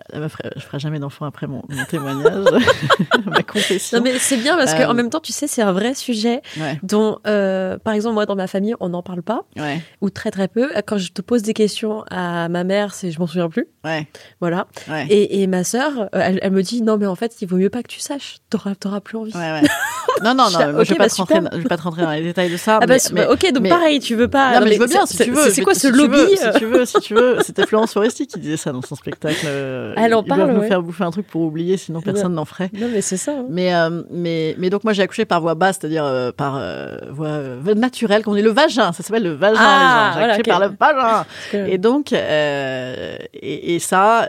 je ferai jamais d'enfant après mon, mon témoignage, ma confession. Non, mais c'est bien parce qu'en Euh, même temps, tu sais, c'est un vrai sujet Ouais, dont, euh, par exemple, moi, dans ma famille, on n'en parle pas, ouais, ou très très peu. Quand je te pose des questions à ma mère, c'est je m'en souviens plus. ouais, Voilà. Et, et ma sœur, euh, elle, elle me dit non, mais en fait, il vaut mieux pas que tu saches. T'auras, t'auras plus envie. Ouais, ouais. Non, non, non, Je- vais pas bah, te rentrer, super. dans- je vais pas te rentrer dans les détails de ça. Ah bah, mais- c'est- mais- ok, donc mais- pareil, tu veux pas. Non, mais je veux bien, si tu veux. C'est quoi ce si tu lobby veux, euh Si tu veux, si tu veux. C'était Florence Foresti qui disait ça dans son spectacle. euh, euh, Elle en ils doivent parle, nous faire bouffer un truc pour oublier, sinon personne n'en ferait. Non, mais c'est ça. hein. Mais, euh, mais, mais donc moi j'ai accouché par voie basse, c'est-à-dire euh, par euh, voie naturelle, qu'on est le vagin, ça s'appelle le vagin Ah, les gens. J'ai voilà, accouché ok. par le vagin. Que- Et donc, et, et ça,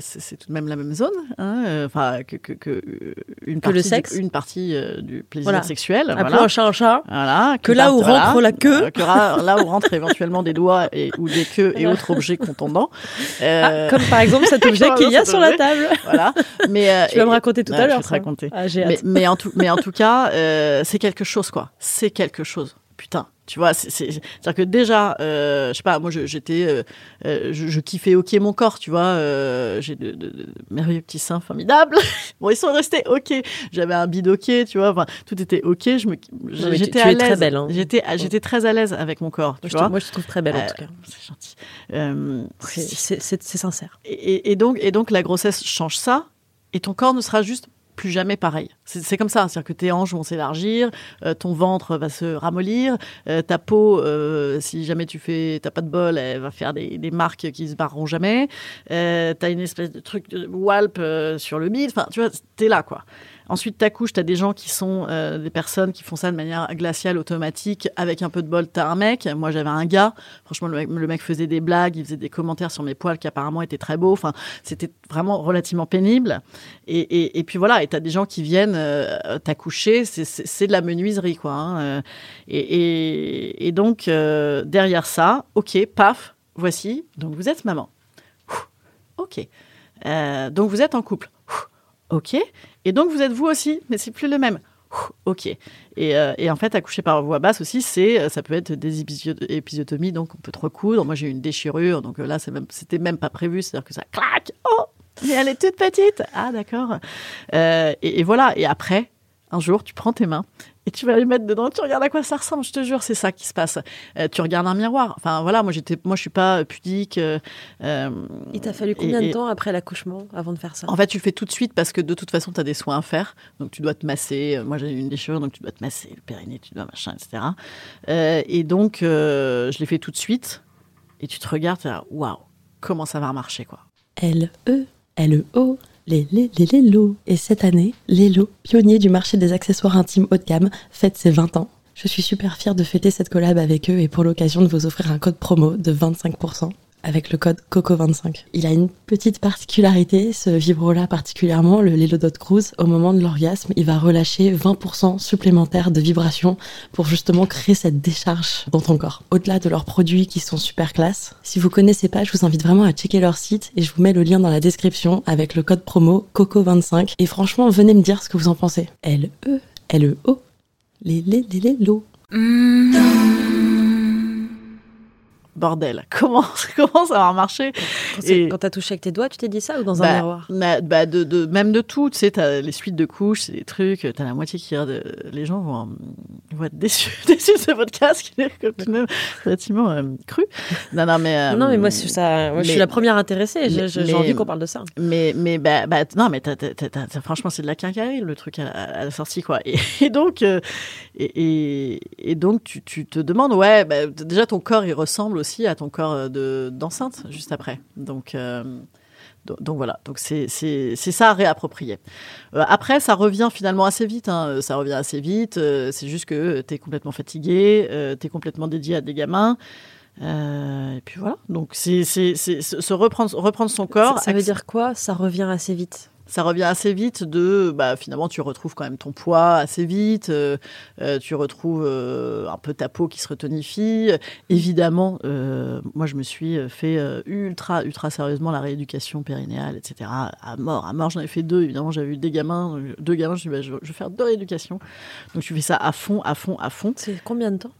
c'est tout de même la même zone, hein, enfin que, que, que une Que le sexe. Une partie euh, du plaisir Voilà. sexuel. Appelons voilà. un chat un chat. Voilà, Que là où voilà. rentre la queue. Euh, que là où rentrent éventuellement des doigts et, ou des queues et autres objets contondants. Euh, Ah, comme par exemple cet objet qu'il y a sur la table. Voilà. Mais, euh, Tu vas me raconter tout à je l'heure. vais te raconter. Ah, mais, en tout, mais en tout cas, euh, c'est quelque chose, quoi. C'est quelque chose. Putain, tu vois, c'est- c'est- c'est-à-dire que déjà, euh, je sais pas, moi, je- j'étais, euh, euh, je, je kiffais ok mon corps, tu vois. euh, J'ai de, de- de merveilleux petits seins formidables. bon, ils sont restés ok. J'avais un bide ok, tu vois. Enfin, tout était ok. Je me, j'étais à l'aise. belle, hein. J'étais, j'étais très à l'aise avec mon corps, Moi, tu je te- vois. moi, je te trouve très belle en tout cas. C'est gentil. C'est sincère. et, et donc, et donc, la grossesse change ça, et ton corps ne sera juste plus jamais pareil. C'est comme ça, c'est-à-dire que tes hanches vont s'élargir, euh, ton ventre va se ramollir, euh, ta peau, euh, si jamais tu fais, t'as pas de bol, elle va faire des, des marques qui se barreront jamais. T'as une espèce de truc de walp sur le bide. Enfin, tu vois, t'es là, quoi. Ensuite, t'accouches, t'as des gens qui sont euh, des personnes qui font ça de manière glaciale, automatique. Avec un peu de bol, t'as un mec. Moi, j'avais un gars. Franchement, le mec, faisait des blagues, il faisait des commentaires sur mes poils qui apparemment étaient très beaux. Enfin, c'était vraiment relativement pénible. Et, puis voilà, et t'as des gens qui viennent euh, t'accoucher. C'est- de la menuiserie, quoi. hein, euh. Et, donc, derrière ça, ok, paf, voici. Donc, vous êtes maman. Ok. Donc, vous êtes en couple. Ok. Et donc, vous êtes vous aussi, mais c'est plus le même. Ok. Et, euh, et en fait, accoucher par voie basse aussi, euh, ça peut être des épisio- épisiotomies, donc on peut te recoudre. Moi, j'ai eu une déchirure, donc euh, là, c'était même pas prévu, c'est-à-dire que ça claque. Oh, mais elle est toute petite. Ah, d'accord. Et voilà. Et après, un jour, tu prends tes mains et tu vas les mettre dedans. Tu regardes à quoi ça ressemble. Je te jure, c'est ça qui se passe. Euh, tu regardes un miroir. Enfin, voilà. Moi, j'étais, moi, je suis pas pudique. euh, euh, Il t'a fallu combien et- de temps après l'accouchement avant de faire ça? En fait, tu le fais tout de suite parce que de toute façon, tu as des soins à faire. Donc, tu dois te masser. Euh, Moi, j'ai eu une déchirure, donc tu dois te masser le périnée, tu dois machin, etc. Euh, et donc, euh, je l'ai fait tout de suite. Et tu te regardes, tu waouh, comment ça va marcher, quoi. L-E, L-E-O, les, les, les, les. Et cette année, Lelo, pionnier du marché des accessoires intimes haut de gamme, fête ses 20 ans. Je suis super fière de fêter cette collab avec eux et pour l'occasion de vous offrir un code promo de 25% avec le code COCO25. Il a une petite particularité, ce vibro-là particulièrement, le Lelo Dot Cruise, au moment de l'orgasme, il va relâcher 20% supplémentaire de vibrations pour justement créer cette décharge dans ton corps. Au-delà de leurs produits qui sont super classe, si vous connaissez pas, je vous invite vraiment à checker leur site et je vous mets le lien dans la description avec le code promo COCO25 et franchement, venez me dire ce que vous en pensez. L-E, L-E-O, les, les, les, les, lo. Bordel, comment, comment ça va marcher Quand, t'as touché avec tes doigts, tu t'es dit ça ou dans Bah, un miroir? bah, bah, de, de- même de tout, tu sais, t'as les suites de couches, c'est des trucs, t'as la moitié qui regarde, euh, les gens vont, vont être déçus, déçus de ce podcast qui est comme tout de même relativement euh, cru. Non, non, mais. euh, Non, mais moi, ça, moi je mais- suis la première intéressée. J'ai envie qu'on parle de ça. Mais, mais bah, bah, non, mais franchement, c'est de la quincaillerie, le truc à, la- à la sortie, quoi. Et, et donc, euh, et, et, et donc tu, tu te demandes, ouais, bah, déjà, ton corps, il ressemble aussi à ton corps euh, de- d'enceinte, juste après. Donc. euh, donc, donc voilà, donc c'est c'est- c'est ça à réapproprier. Euh, après, ça revient finalement assez vite. hein, Ça revient assez vite. euh, c'est juste que tu es complètement fatigué, tu es complètement dédié à des gamins. et puis voilà. Donc c'est c'est- c'est se reprendre, reprendre son corps. Ça, ça veut dire quoi? Ça revient assez vite? Ça revient assez vite de bah, finalement tu retrouves quand même ton poids assez vite euh, euh, tu retrouves euh, un peu ta peau qui se retonifie. Évidemment moi je me suis fait ultra ultra sérieusement la rééducation périnéale etc à mort à mort. J'en ai fait deux évidemment. J'avais eu des gamins deux gamins je me suis dit, bah, je, je vais faire deux rééducations. Donc tu fais ça à fond à fond à fond. C'est combien de temps?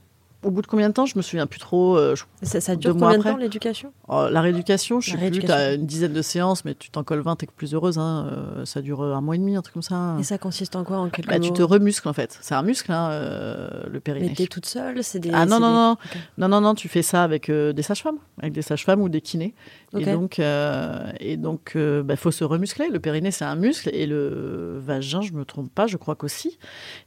Au bout de combien de temps je me souviens plus trop euh, je- ça, dure combien de temps l'éducation? Oh, la rééducation, je La sais plus, tu as une dizaine de séances, mais tu t'en colles 20, t'es plus heureuse. Hein. euh, ça dure un mois et demi, un truc comme ça. Et ça consiste en quoi en quelques Bah, tu te remuscles en fait. C'est un muscle, hein, euh, le périnée. Mais t'es toute seule C'est des. Ah non, non, des- non. Non, non, non, tu fais ça avec euh, des sages-femmes, avec des sages-femmes ou des kinés. Et donc, euh, et donc, euh, bah, faut se remuscler. Le périnée, c'est un muscle, et le vagin, je me trompe pas, je crois qu'aussi.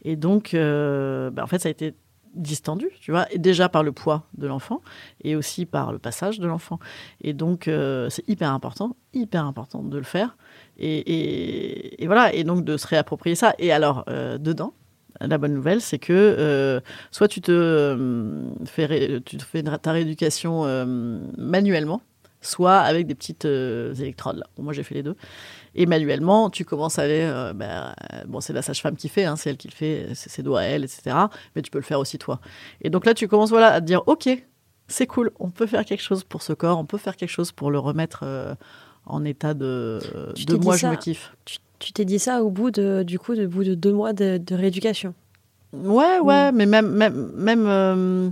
Et donc, euh, bah, en fait, ça a été distendu, tu vois, déjà par le poids de l'enfant et aussi par le passage de l'enfant. Et donc, euh, c'est hyper important, hyper important de le faire. Et, voilà, et donc de se réapproprier ça. Et alors, euh, dedans, la bonne nouvelle, c'est que euh, soit tu te, fais, tu te fais ta rééducation manuellement, soit avec des petites euh, électrodes. Là. Bon, moi, j'ai fait les deux. Et manuellement, tu commences à aller. euh, bah, bon, c'est la sage-femme qui fait, hein, c'est elle qui le fait, c'est ses doigts à elle, etc. Mais tu peux le faire aussi toi. Et donc là, tu commences voilà, à te dire ok, c'est cool, on peut faire quelque chose pour ce corps, on peut faire quelque chose pour le remettre euh, en état de, Tu de moi, je me kiffe. Tu t'es dit ça au bout de, du coup, de, bout de deux mois de, de rééducation? Ouais, ouais, mais même, même, même euh,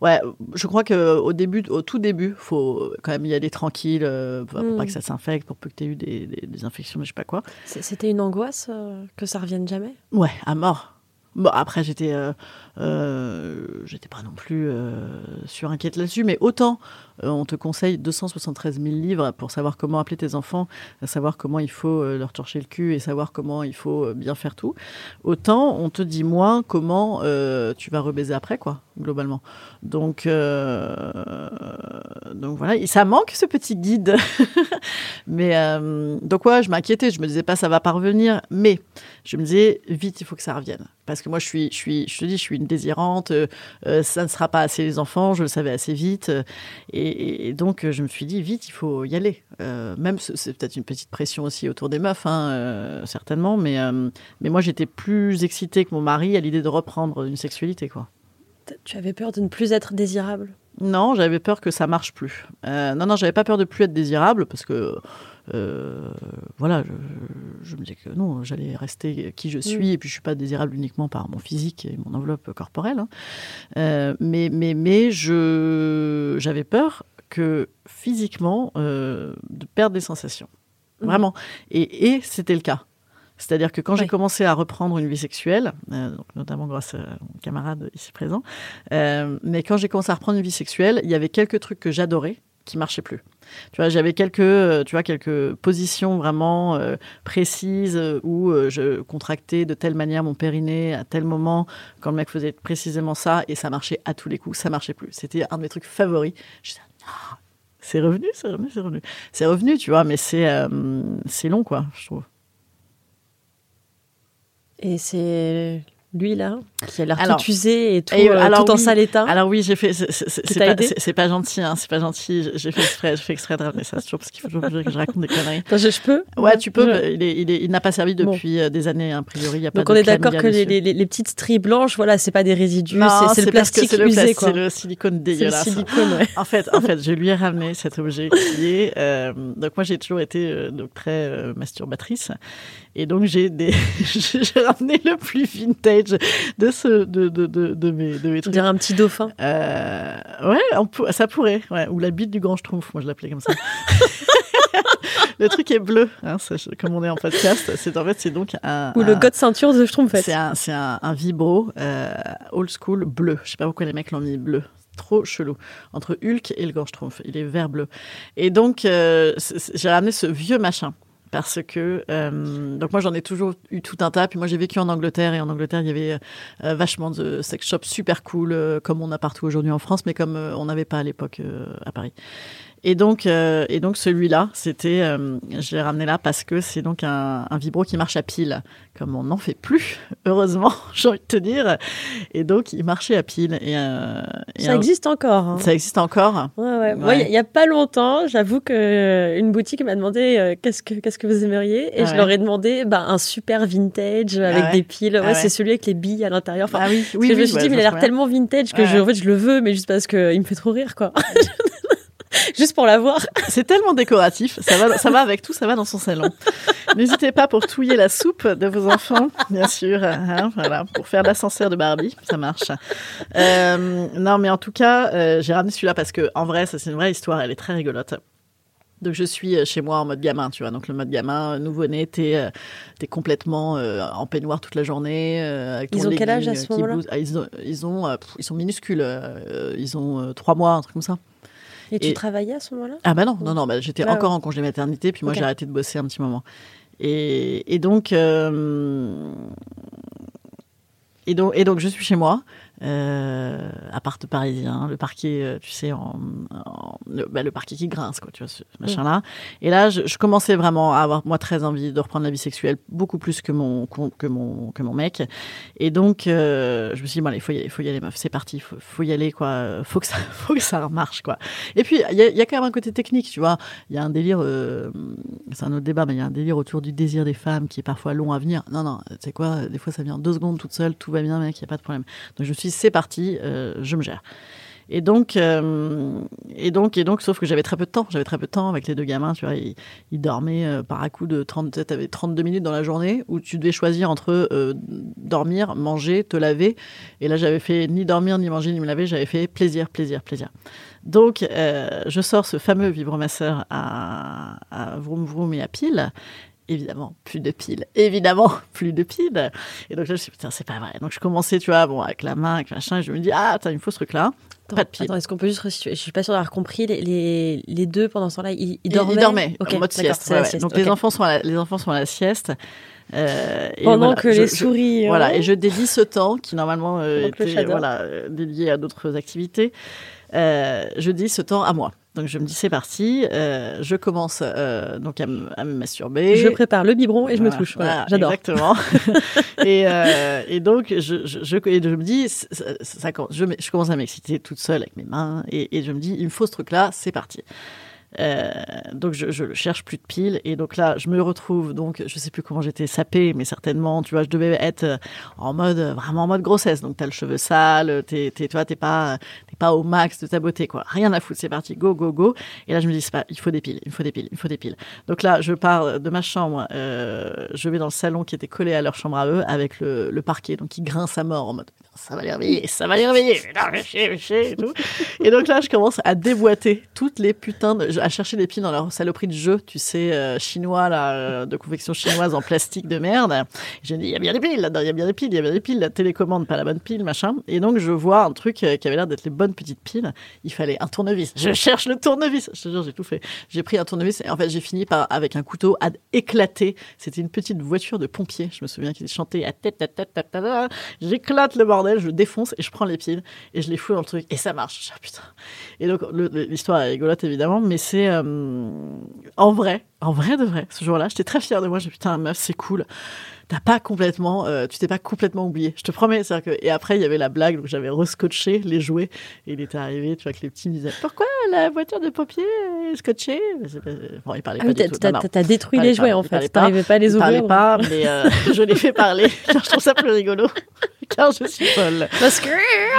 ouais, je crois que au début, au tout début, faut quand même y aller tranquille, euh, pour Mm. pas que ça s'infecte, pour peu que tu aies eu des, des- des infections, mais je sais pas quoi. C'était une angoisse euh, que ça revienne jamais? Ouais, à mort. Bon, après, j'étais, euh, euh, j'étais pas non plus euh, surinquiète là-dessus, mais autant euh, on te conseille 273 000 livres pour savoir comment appeler tes enfants, savoir comment il faut euh, leur torcher le cul et savoir comment il faut euh, bien faire tout, autant on te dit moins comment euh, tu vas rebaiser après, quoi, globalement. Donc, euh, donc voilà, et ça manque ce petit guide. mais euh, donc ouais, je m'inquiétais, je me disais pas ça va pas revenir, mais je me disais vite il faut que ça revienne. Parce que moi je suis je suis je te dis je suis une désirante. Euh, euh, ça ne sera pas assez les enfants. Je le savais assez vite. Euh, et, et donc euh, je me suis dit vite il faut y aller. Euh, même ce- c'est peut-être une petite pression aussi autour des meufs hein, euh, certainement mais euh, mais moi j'étais plus excitée que mon mari à l'idée de reprendre une sexualité quoi. Tu avais peur de ne plus être désirable? Non, j'avais peur que ça marche plus. Euh, non, non, j'avais pas peur de plus être désirable parce que, euh, voilà, je, je me disais que non, j'allais rester qui je suis et puis je suis pas désirable uniquement par mon physique et mon enveloppe corporelle. hein. Euh, mais, mais, mais je, j'avais peur que physiquement, euh, de perdre des sensations. Mhm. Vraiment. Et, et c'était le cas. C'est-à-dire que quand j'ai commencé à reprendre une vie sexuelle, euh, donc notamment grâce à mon camarade ici présent, euh, mais quand j'ai commencé à reprendre une vie sexuelle, il y avait quelques trucs que j'adorais qui marchaient plus. Tu vois, j'avais quelques, euh, tu vois, quelques positions vraiment euh, précises euh, où je contractais de telle manière mon périnée à tel moment quand le mec faisait précisément ça et ça marchait à tous les coups, ça marchait plus. C'était un de mes trucs favoris. Non, c'est revenu, c'est revenu, c'est revenu. C'est revenu, tu vois, mais c'est euh, long, quoi, je trouve. Et c'est lui là, qui a l'air tout usé et tout, Et, euh, alors, tout en oui. sale état. Alors oui, j'ai fait. c'est- pas, gentil, hein, c'est pas gentil. J'ai- fait exprès, j'ai fait exprès de ramener ça. C'est toujours parce qu'il faut toujours que je raconte des conneries. Attends, je, je peux Ouais, tu peux. Je- mais Il est, il est, il n'a pas servi depuis euh, des années. A priori, il y a pas Donc de on est d'accord que les, petites stries blanches, voilà, c'est pas des résidus, c'est- le plastique le usé. C'est le silicone C'est le dégueulasse. silicone, ouais. En fait, en fait, je lui ai ramené cet objet qui est. euh, donc moi, j'ai toujours été euh, donc très masturbatrice, et donc j'ai des. ramené le plus vintage de ce de de de, de mes de mes trucs. dirait un petit dauphin? Euh, ouais, on ça pourrait. Ouais. Ou la bite du grand schtroumpf, moi je l'appelais comme ça. le truc est bleu, hein, comme on est en podcast. C'est en fait, c'est donc un. Ou le un- god ceinture de Schtroumpfette. C'est un, c'est un, un vibro euh, old school bleu. Je sais pas pourquoi les mecs l'ont mis bleu. Trop chelou. Entre Hulk et le schtroumpf. Il est vert bleu. Et donc, euh, j'ai ramené ce vieux machin. Parce que, euh, donc moi j'en ai toujours eu tout un tas. Puis moi j'ai vécu en Angleterre et en Angleterre il y avait euh, vachement de sex shops super cool, euh, comme on a partout aujourd'hui en France, mais comme euh, on n'avait pas à l'époque euh, à Paris. Et donc, euh, et donc celui-là, c'était, euh, je l'ai ramené là parce que c'est donc un, un vibro qui marche à pile, comme on n'en fait plus, heureusement, j'ai envie de te dire. Et donc il marchait à pile. Et, euh, et Ça un- existe encore. hein. Ça existe encore. Ouais, ouais. Moi, Ouais. il y, a pas longtemps, j'avoue que euh, une boutique m'a demandé euh, qu'est-ce que qu'est-ce que vous aimeriez et Ah je leur ai demandé bah, un super vintage avec ouais. des piles. Ouais, Ah c'est celui avec les billes à l'intérieur. Enfin, ah oui, oui, oui. je me suis dit, mais il a l'air me tellement vintage que je, en fait, je le veux, mais juste parce que il me fait trop rire, quoi. juste pour l'avoir. C'est tellement décoratif, ça va, ça va avec tout, ça va dans son salon. N'hésitez pas pour touiller la soupe de vos enfants, bien sûr, hein, voilà, pour faire l'ascenseur de Barbie, ça marche. Euh, non, mais en tout cas, euh, j'ai ramené celui-là parce que, en vrai, ça c'est une vraie histoire, elle est très rigolote. Donc je suis euh, chez moi en mode gamin, tu vois. Donc le mode gamin, nouveau-né, t'es complètement en peignoir toute la journée. avec ton Ils ont quel âge à ce moment-là? Ah, Ils ont, ils, ont, pff, ils sont minuscules, ils ont trois mois, un truc comme ça. Et tu travaillais à ce moment-là Ah bah non, non, non, bah, j'étais encore ouais. en congé maternité, puis moi j'ai arrêté de bosser un petit moment. Et, et donc, euh, et donc, et donc je suis chez moi. Euh, appart parisien, le parquet, euh, tu sais, en, bah, le parquet qui grince, quoi, tu vois, ce machin-là. Et là, je, commençais vraiment à avoir, moi, très envie de reprendre la vie sexuelle, beaucoup plus que mon, que mon, que mon mec. Et donc, euh, je me suis dit, bon, allez, faut y aller, faut y aller, meuf, c'est parti, faut, faut y aller, quoi, faut que ça, faut que ça marche, quoi. Et puis, il y a, quand même un côté technique, tu vois. Il y a un délire, euh, c'est un autre débat, mais il y a un délire autour du désir des femmes qui est parfois long à venir. Non, non, tu sais quoi, des fois ça vient en deux secondes toute seule, tout va bien, mec, il n'y a pas de problème. Donc je me suis c'est parti, euh, je me gère. Et donc, euh, et donc, et donc, sauf que j'avais très peu de temps. J'avais très peu de temps avec les deux gamins. Tu vois, ils, dormaient euh, par à coup de 30. Tu avais 32 minutes dans la journée où tu devais choisir entre dormir, manger, te laver. Et là, j'avais fait ni dormir, ni manger, ni me laver. J'avais fait plaisir, plaisir, plaisir. Donc, je sors ce fameux vibromasseur à, à vroom vroom et à pile. Évidemment, plus de piles. Évidemment, plus de piles. Et donc là, je me suis dit, putain, c'est pas vrai. Donc je commençais, tu vois, bon, avec la main, avec machin, et je me dis, ah, attends, il me faut ce truc-là. Pas de piles. Attends, est-ce qu'on peut juste Je suis pas sûre d'avoir compris. Les, les, les deux, pendant ce temps-là, ils, ils dormaient ils dormaient, Ok, en mode sieste. c'est ouais, la ouais. sieste, Donc les, enfants sont à la, les enfants sont à la sieste. Euh, et Pendant voilà, que je- les je- souris. hein. Voilà, et je dédie ce temps qui normalement euh, était voilà, euh, dédié à d'autres activités. Euh, je dédie ce temps à moi. Donc je me dis c'est parti, euh, je commence euh, donc à, me- à me masturber. Je prépare le biberon et je me touche. Voilà, voilà, J'adore. Exactement. et, euh, et donc, je, je, je, et je me dis, ça, ça- je, me- je commence à m'exciter toute seule avec mes mains. Et, et je me dis, il me faut ce truc-là, c'est parti. Euh, donc je, cherche plus de piles et donc là je me retrouve donc je sais plus comment j'étais sapée mais certainement tu vois je devais être euh, en mode vraiment en mode grossesse. Donc t'as le cheveu sale t'es t'es tu vois t'es pas t'es pas au max de ta beauté quoi. Rien à foutre c'est parti go go go. Et là je me dis c'est pas il faut des piles il faut des piles il faut des piles. Donc là je pars de ma chambre euh, je vais dans le salon qui était collé à leur chambre à eux avec le, le parquet. Donc qui grince à mort en mode ça va les réveiller ça va les réveiller. Fais chier, chier, et tout. Et donc là, je commence à déboîter toutes les putains de, à chercher des piles dans leur saloperie de jeu, tu sais, euh, chinois, là, euh, de confection chinoise en plastique de merde. J'ai dit, il y a bien des piles là-dedans, il y a bien des piles, il y a bien des piles, la télécommande, pas la bonne pile, machin. Et donc, je vois un truc euh, qui avait l'air d'être les bonnes petites piles. Il fallait un tournevis. Je cherche le tournevis. Je te jure, j'ai tout fait. J'ai pris un tournevis et en fait, j'ai fini par, avec un couteau à éclater. C'était une petite voiture de pompier. Je me souviens qu'ils chantaient à tête. J'éclate le bordel, je défonce et je prends les piles et je les fous dans le truc et ça marche. Putain. Et donc l'histoire est rigolote évidemment, mais euh, en vrai, en vrai de vrai. Ce jour-là, j'étais très fière de moi. J'ai putain meuf, c'est cool. T'as pas complètement, euh, tu t'es pas complètement oublié. Je te promets. C'est-à-dire que et après il y avait la blague donc j'avais rescotché les jouets et il était arrivé. Tu vois que les petits me disaient pourquoi la voiture de pompier est scotchée? C'est pas- Bon, il parlait Ah pas du tout. t'as détruit les jouets pas, en fait. T'arrivais pas à les ouvrir. pas, mais euh, je l'ai fait parler. je trouve ça plus rigolo car je suis folle. Parce que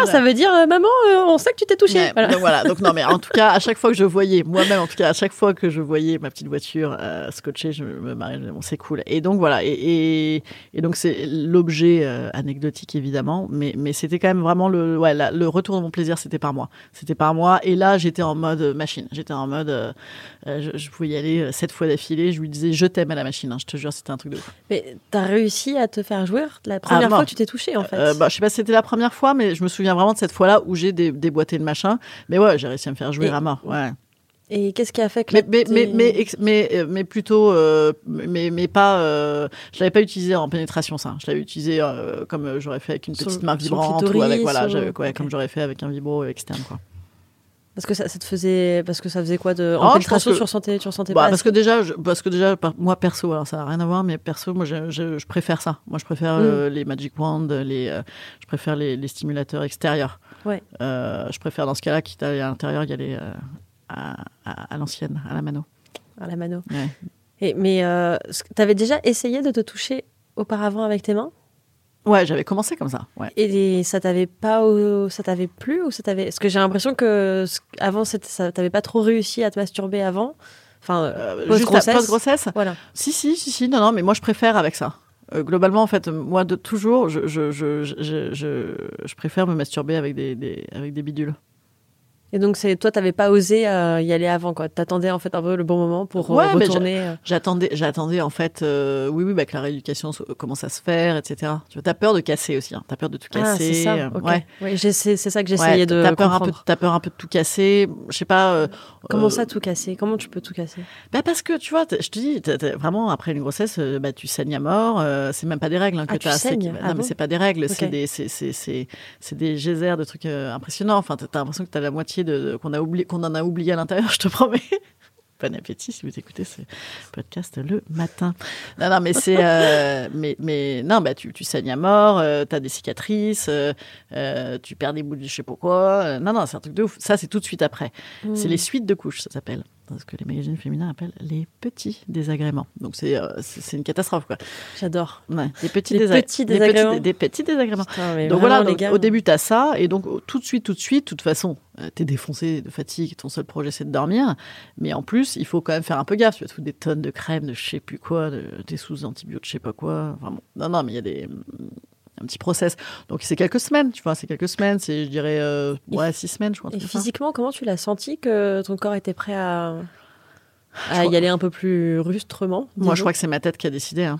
ça veut dire, euh, maman, euh, on sait que tu t'es touchée. Ouais, Voilà. Donc voilà. Donc non, mais en tout cas, à chaque fois que je voyais, moi-même, en tout cas, à chaque fois que je voyais ma petite voiture euh, scotchée, je me disais, Bon, c'est cool. Et donc voilà. Et, et, et donc c'est l'objet euh, anecdotique évidemment, mais mais c'était quand même vraiment le ouais la- le retour de mon plaisir, c'était par moi. C'était par moi. Et là, j'étais en mode machine. J'étais en mode, euh, euh, je, je pouvais y aller sept fois d'affilée. Je lui disais, je t'aime à la machine. hein, je te jure, c'était un truc de ouf. Mais t'as réussi à te faire jouer la première Ah, fois mort. que tu t'es touchée en fait. Euh, bah, je sais pas si c'était la première fois, mais je me souviens vraiment de cette fois-là où j'ai dé- déboîté le machin. Mais ouais, j'ai réussi à me faire jouer Et- à mort. Ouais. Et qu'est-ce qui a fait que Mais, mais, mais, mais, ex- mais, euh, mais plutôt, euh, mais, mais pas, euh, je l'avais pas utilisé en pénétration, ça. Je l'avais utilisé euh, comme j'aurais fait avec une petite main sur vibrante ou avec, voilà, sur- ouais, comme j'aurais fait avec un vibro externe, quoi. Parce que ça, ça te faisait, parce que ça faisait quoi de en pénétration, que- tu ressentais, tu ressentais Bah, pas parce que déjà, je, parce que déjà, moi perso, alors ça n'a rien à voir, mais perso, moi, je, je, je préfère ça. Moi, je préfère Mm. euh, les Magic Wand, les, euh, je préfère les, les stimulateurs extérieurs. Ouais. Euh, je préfère dans ce cas-là, quitte à l'intérieur, y aller euh, à, à, à l'ancienne, à la mano. à la mano. Ouais. Et, mais euh, ce que- t'avais déjà essayé de te toucher auparavant avec tes mains? Ouais, j'avais commencé comme ça. Ouais. et ça t'avait pas, ça t'avait plu ou ça t'avait Parce que j'ai l'impression que avant ça t'avait pas trop réussi à te masturber avant. Enfin, Euh, post juste à- grossesse. Voilà. Si, si, si, si, non, non, mais moi je préfère avec ça. Euh, globalement, en fait, moi de toujours, je, je, je, je, je, je préfère me masturber avec des, des, avec des bidules. Et donc, c'est toi, t'avais pas osé euh, y aller avant, quoi. T'attendais en fait un peu le bon moment pour euh, Ouais, mais retourner. euh. J'attendais, j'attendais en fait, euh, oui, oui, bah, que la rééducation commence à se faire, etc. Tu vois, t'as peur de casser aussi, hein. t'as peur de tout Ah, casser. c'est ça. Ouais. C'est ça que Ouais, j'essayais de t'as peur un peu, comprendre. t'as peur un peu de tout casser. Je sais pas. Comment ça, tout casser? Comment tu peux tout casser? Bah parce que tu vois, je te dis, vraiment après une grossesse, bah tu saignes à mort. c'est même pas des règles hein, que Ah, tu t'as. que- Ah non mais bon? c'est pas des règles, c'est Ok. des, c'est, c'est des geysers de trucs impressionnants. Enfin, t'as l'impression que t'as la moitié de- qu'on a oublié, qu'on en a oublié à l'intérieur. Je te promets. Bon appétit si vous écoutez ce podcast le matin. Non, non, mais c'est, euh, mais, mais non, bah tu, tu saignes à mort, euh, t'as des cicatrices, euh, euh, tu perds des bouts de je sais pas quoi. Non, non, c'est un truc de ouf. Ça, c'est tout de suite après. C'est les suites de couches, ça s'appelle. Ce que les magazines féminins appellent les petits désagréments. Donc c'est euh, une catastrophe quoi. J'adore. Ouais, des petits, Les désa- petits désagréments. Des, des petits désagréments. Putain, Donc voilà, les donc, gars. au début, tu as ça, et donc tout de suite, tout de suite, de toute façon, euh, t'es défoncé de fatigue, ton seul projet c'est de dormir, mais en plus, il faut quand même faire un peu gaffe, tu vas te foutre des tonnes de crème, de je sais plus quoi, de, des sous antibiotiques, je sais pas quoi, enfin bon, non, non, mais il y a des un petit process. Donc c'est quelques semaines, tu vois, c'est quelques semaines, c'est je dirais euh, ouais six semaines, je crois. Et ça. physiquement, comment tu l'as senti que ton corps était prêt à, à crois- y aller un peu plus rustrement Moi, je crois que c'est ma tête qui a décidé. hein.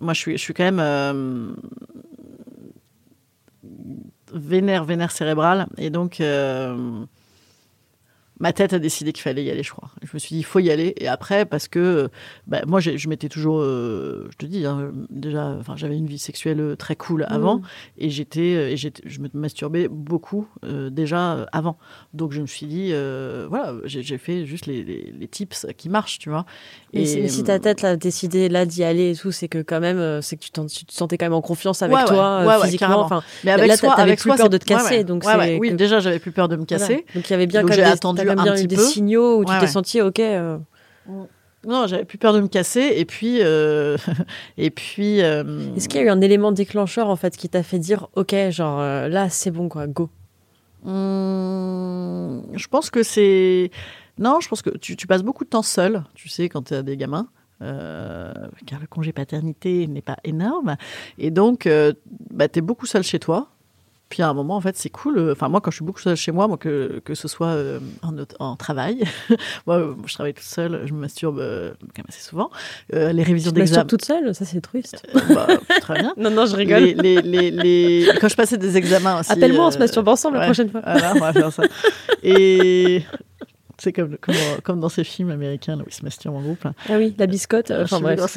Moi, je suis, je suis quand même euh, vénère, vénère cérébrale. Et donc, euh, ma tête a décidé qu'il fallait y aller, je crois. Je me suis dit, il faut y aller. Et après, parce que bah, moi, je m'étais toujours, euh, je te dis, hein, déjà, enfin, j'avais une vie sexuelle euh, très cool avant. Mm. Et j'étais, et je me masturbais beaucoup euh, déjà avant. Donc, je me suis dit, euh, voilà, j'ai fait juste les, les, les tips qui marchent, tu vois. Mais, si- ta tête a décidé là d'y aller et tout, c'est que quand même, c'est que tu, te sentais quand même en confiance avec Ouais, toi Ouais, ouais, physiquement. Mais avec Là, soi, t'avais avec plus soi, peur de te casser, donc oui, que- déjà j'avais plus peur de me voilà. casser. Donc il y avait bien Donc, quand même quand même un bien petit eu des peu. signaux où tu t'es ouais. senti ok. euh, Non, j'avais plus peur de me casser. Et puis, euh, et puis. euh, Est-ce qu'il y a eu un élément déclencheur en fait qui t'a fait dire ok, genre là c'est bon quoi, go? hum, je pense que c'est. Non, je pense que tu, tu passes beaucoup de temps seul, tu sais, quand tu as des gamins. euh, car le congé paternité n'est pas énorme. Et donc, euh, bah, tu es beaucoup seul chez toi. Puis à un moment, en fait, c'est cool. euh, Enfin, moi, quand je suis beaucoup seule chez moi, moi que, que ce soit euh, en, en travail, moi, je travaille toute seule, je me masturbe euh, quand même assez souvent. Euh, les révisions Tu te masturbes d'examen. toute seule, ça c'est triste. Bah, très bien. Non non, je rigole. Les, les, les, les- Quand je passais des examens aussi. Appelle-moi, on euh, se masturbe ensemble la prochaine fois. Voilà, on va faire ça. Et c'est comme, comme, dans- comme dans ces films américains où ils se masturbent en groupe. Ah oui, la biscotte. Euh, Enfin sais plus bref,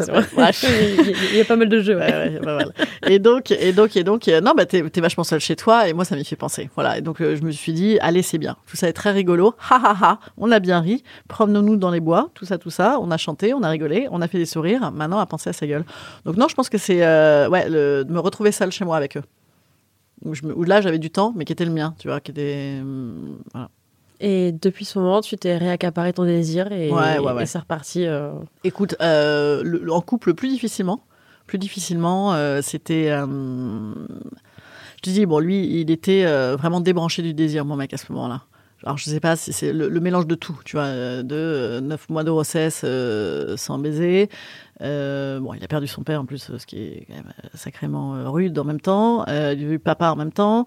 il, y a, il y a pas mal de jeux. Ouais. Ouais, ouais, bah. Et donc, et donc, et donc, euh, non, bah, t'es, t'es vachement seul chez toi, et moi, ça m'y fait penser. Voilà. Et donc, euh, je me suis dit, allez, c'est bien. Tout ça est très rigolo. Ha, ha, ha. On a bien ri. Promenons-nous dans les bois. Tout ça, tout ça. On a chanté, on a rigolé, on a fait des sourires. Maintenant, à penser à sa gueule. Donc, non, je pense que c'est, ouais, le- de me retrouver seule chez moi avec eux. Où, je me- où là, j'avais du temps, mais qui était le mien, tu vois, qui était, hum, voilà. Et depuis ce moment, tu t'es réaccaparé ton désir et, Ouais, ouais, ouais. et c'est reparti. euh, Écoute, euh, le- en couple, plus difficilement. Plus difficilement, euh, c'était. je te dis, bon, lui, il était vraiment débranché du désir, mon mec, à ce moment-là. Alors, je sais pas si c'est le, le mélange de tout, tu vois, de neuf mois de grossesse sans baiser. Bon, il a perdu son père en plus, ce qui est quand même sacrément rude en même temps. Il a eu papa en même temps.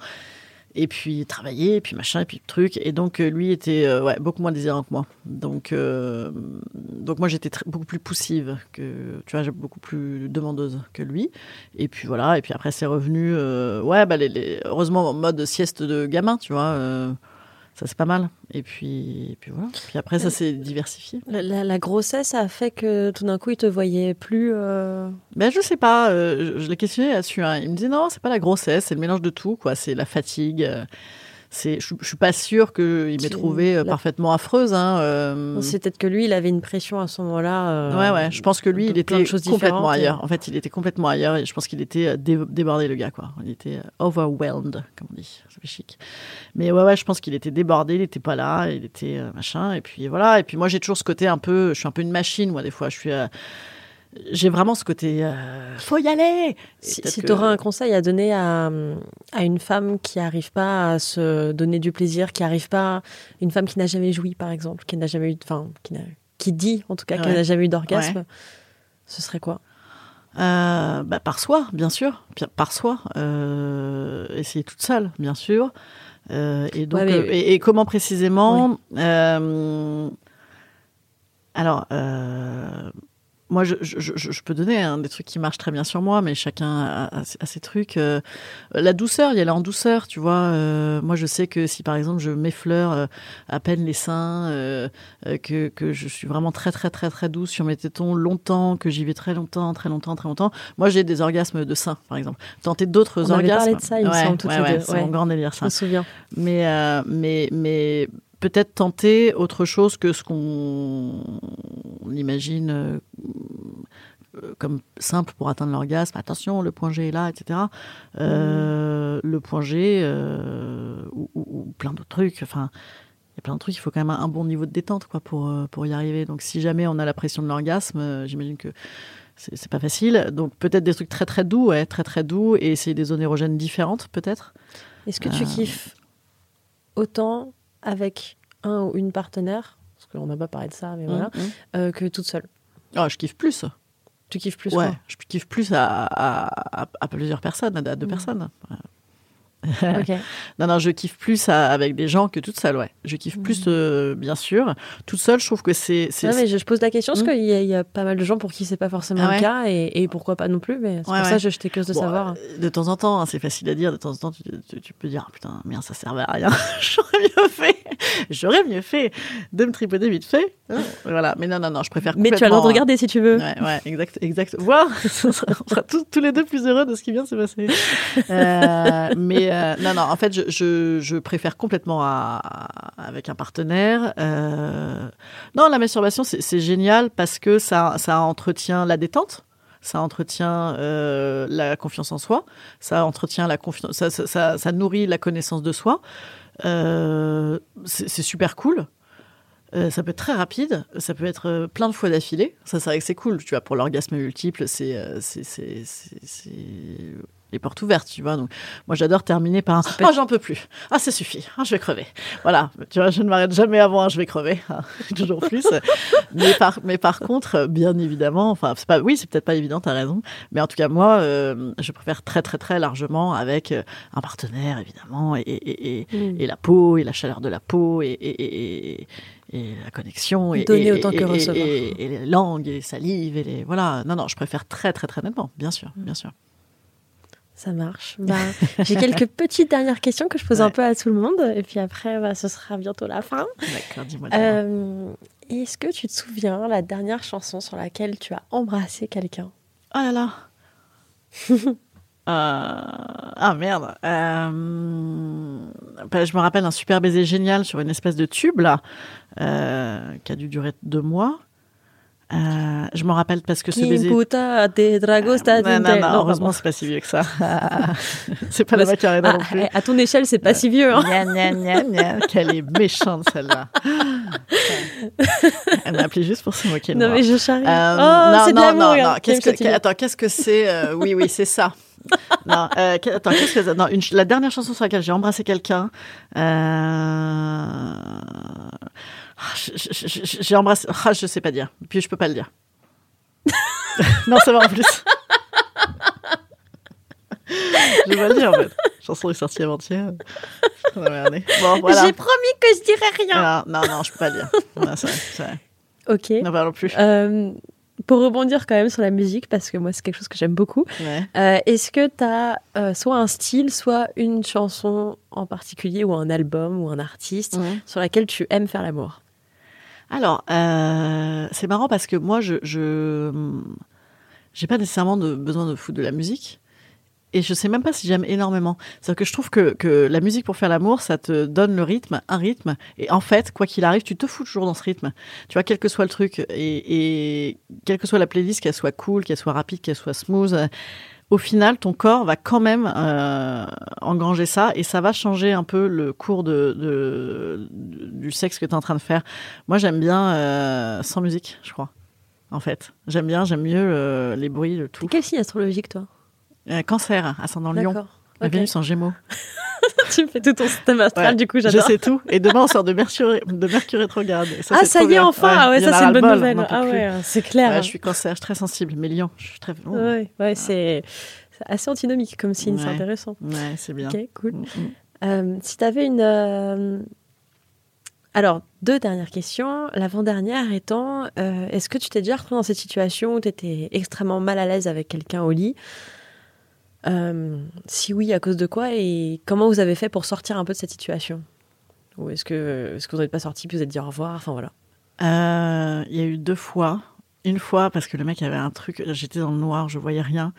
Et puis travailler, et puis machin, et puis truc. Et donc, euh, lui était euh, beaucoup moins désirant que moi. Donc, euh, donc moi, j'étais beaucoup plus poussive que, tu vois, beaucoup plus demandeuse que lui. Et puis voilà, et puis après, c'est revenu, ouais, bah, heureusement, en mode sieste de gamin, tu vois. Euh, ça, c'est pas mal. Et puis, et puis voilà. Puis après, ça s'est diversifié. La, la- la grossesse a fait que tout d'un coup, il te voyait plus. euh, Ben, je sais pas, euh, je, je l'ai questionné là-dessus. hein. Il me disait non, c'est pas la grossesse, c'est le mélange de tout, quoi. C'est la fatigue. euh, c'est, je, je suis pas sûre qu'il m'ait C'est trouvé euh, la- parfaitement affreuse. Hein, euh. C'est peut-être que lui, il avait une pression à ce moment-là. euh, Ouais, ouais. Je pense que lui, il était complètement et- ailleurs. En fait, il était complètement ailleurs et je pense qu'il était dé- débordé, le gars, quoi. Il était overwhelmed, comme on dit. Ça fait chic. Mais ouais, ouais, je pense qu'il était débordé, il était pas là, il était machin. Et puis voilà. Et puis moi, j'ai toujours ce côté un peu, je suis un peu une machine, moi, des fois. Je suis. euh, j'ai vraiment ce côté, euh, faut y aller. Si, si que- tu aurais un conseil à donner à, à une femme qui n'arrive pas à se donner du plaisir, qui arrive pas, une femme qui n'a jamais joui par exemple, qui n'a jamais eu, enfin, qui, qui dit en tout cas qu'elle n'a jamais eu d'orgasme, ce serait quoi? Euh, bah, par soi, bien sûr, par soi. Euh, essayer toute seule, bien sûr. Euh, et donc, Ouais, mais- euh, et, et comment précisément euh, Alors, euh, moi, je, je, je, je peux donner hein, des trucs qui marchent très bien sur moi, mais chacun a, a- a ses trucs. euh, la douceur, y aller en douceur, tu vois. euh, moi, je sais que si, par exemple, je m'effleure euh, à peine les seins, que, que je suis vraiment très, très, très, très douce sur mes tétons longtemps, que j'y vais très longtemps, très longtemps, très longtemps. Moi, j'ai des orgasmes de seins, par exemple. Tenter d'autres On avait orgasmes. parlé de ça, il me ouais, semble, toutes ouais, les ouais, deux, C'est mon grand délire, Je ça me souviens. mais, mais, mais peut-être tenter autre chose que ce qu'on on imagine euh, euh, comme simple pour atteindre l'orgasme. Attention, le point G est là, etc. Euh, Le point G euh, ou, ou- ou plein d'autres trucs. Enfin, il y a plein de trucs. Il faut quand même un bon niveau de détente quoi, pour, pour y arriver. Donc, si jamais on a la pression de l'orgasme, j'imagine que c'est c'est pas facile. Donc, peut-être des trucs très très doux, ouais, très très doux, et essayer des zones érogènes différentes, peut-être. Est-ce que tu Euh. kiffes autant avec un ou une partenaire, parce qu'on n'a pas parlé de ça, mais voilà, Mhm. euh, que toute seule Ah, je kiffe plus. Tu kiffes plus ouais, quoi je kiffe plus à, à, à- à plusieurs personnes, à deux Mhm. personnes. Non, non, je kiffe plus à- avec des gens que toute seule, ouais. Je kiffe plus, euh, bien sûr. Toute seule, je trouve que c'est. Ouais, mais je, je pose la question parce Mm. qu'il y, a- il y a pas mal de gens pour qui c'est pas forcément Ah le cas et, et pourquoi pas non plus. Mais c'est Ouais, pour ça que je- j'étais curieuse de Bon, savoir. euh, De temps en temps, hein, c'est facile à dire. De temps en temps, tu, tu- tu peux dire ah, putain, merde, ça servait à rien. J'aurais mieux fait. J'aurais mieux fait de me tripoter vite fait. Voilà. Mais non, non, non, je préfère. Mais tu as le droit de complètement- regarder si tu veux. Ouais, ouais, exact, exact. Voir, on sera tous, tous les deux plus heureux de ce qui vient de se passer. Euh, mais euh, non, non, en fait, je, préfère complètement avec un partenaire. Euh, non, la masturbation, c'est génial parce que ça, entretient la détente. Ça entretient euh, la confiance en soi, ça entretient la confiance, ça, nourrit la connaissance de soi. C'est super cool. Ça peut être très rapide, ça peut être plein de fois d'affilée. Ça, c'est vrai que c'est cool. Tu vois, pour l'orgasme multiple, c'est les portes ouvertes, tu vois. Donc, moi, j'adore terminer par un Ah, j'en peux plus. Ah, ça suffit. Ah, je vais crever. Voilà. Tu vois, je ne m'arrête jamais avant un je vais crever. Ah, toujours plus. mais, par, mais par contre, bien évidemment, enfin, c'est pas, oui, c'est peut-être pas évident, t'as raison. Mais en tout cas, moi, euh, je préfère très, très, très largement avec euh, un partenaire, évidemment, et, et, et, Mm. et la peau, et la chaleur de la peau, et, la connexion. Et, Donner et- autant et- que recevoir. Et, et les langues, et les salives, et les. Voilà. Non, non, je préfère très, très, très nettement, bien sûr, bien sûr. Ça marche. Bah, J'ai quelques petites dernières questions que je pose un peu à tout le monde. Et puis après, bah, ce sera bientôt la fin. D'accord, dis-moi. Euh, Est-ce que tu te souviens la dernière chanson sur laquelle tu as embrassé quelqu'un? Oh là là. Euh, Ah merde. Euh, bah, je me rappelle un super baiser génial sur une espèce de tube là, qui a dû durer deux mois. Euh, je me rappelle parce que ce baiser. Ta non, non, non, Non, heureusement, c'est pas si vieux que ça. c'est pas la Macarena Ah, non plus. à ton échelle, c'est pas si vieux. hein. Quelle est méchante celle-là. Elle m'a appelé juste pour se moquer de Non, moi. mais je charrie. Euh, oh, non, non, non, non. Qu'est-ce que, attends, qu'est-ce que c'est euh, Oui, oui, c'est ça. non, euh, attends, qu'est-ce que non, une La dernière chanson sur laquelle j'ai embrassé quelqu'un. Euh... ah, J'ai embrassé. Ah, je sais pas dire. Puis je peux pas le dire. non, ça va en plus. je vais pas le dire en fait. La chanson est sortie avant-hier. Bon, voilà. J'ai promis que je dirais rien. Non, non, non, je peux pas le dire. Non, c'est vrai, c'est vrai. Ok. Parlons plus. Euh, pour rebondir quand même sur la musique, parce que moi, c'est quelque chose que j'aime beaucoup. Ouais. Euh, Est-ce que tu as soit un style, soit une chanson en particulier, ou un album, ou un artiste, sur laquelle tu aimes faire l'amour? Alors, euh, c'est marrant parce que moi, je, je, j'ai pas nécessairement de besoin de foutre de la musique. Et je sais même pas si j'aime énormément. C'est-à-dire que je trouve que, que la musique pour faire l'amour, ça te donne le rythme, un rythme. Et en fait, quoi qu'il arrive, tu te fous toujours dans ce rythme. Tu vois, quel que soit le truc, et, et quelle que soit la playlist, qu'elle soit cool, qu'elle soit rapide, qu'elle soit smooth, au final, ton corps va quand même euh, engranger ça et ça va changer un peu le cours de, de- du sexe que tu es en train de faire. Moi, j'aime bien euh, sans musique, je crois. En fait, j'aime bien, j'aime mieux euh, les bruits, le tout. Quel signe astrologique, toi? Cancer, ascendant Lion. D'accord. Ma Ok. Vénus en Gémeaux. tu me fais tout ton système astral, Ouais, du coup, Je j'adore. sais tout. Et demain, on sort de Mercure, de Mercure rétrograde. Ah, c'est ça y est, bien. enfin Ah ouais, ça, c'est une bonne nouvelle. Ah ouais, c'est clair. Ouais, je suis cancer, je suis très sensible. Mais Lion, je suis très. Oh. Ouais, ouais, c'est c'est assez antinomique comme signe, c'est Ouais. intéressant. Ouais, c'est bien. Ok, cool. Mm, mm. Euh, si tu avais une. euh, Alors, deux dernières questions. L'avant-dernière étant euh, est-ce que tu t'es déjà retrouvé dans cette situation où tu étais extrêmement mal à l'aise avec quelqu'un au lit? Euh, Si oui, à cause de quoi Et comment vous avez fait pour sortir un peu de cette situation? Ou est-ce que, vous n'êtes pas sorti puis vous êtes dit au revoir? Enfin voilà. Euh, Il y a eu deux fois. Une fois, parce que le mec avait un truc, j'étais dans le noir, je voyais rien.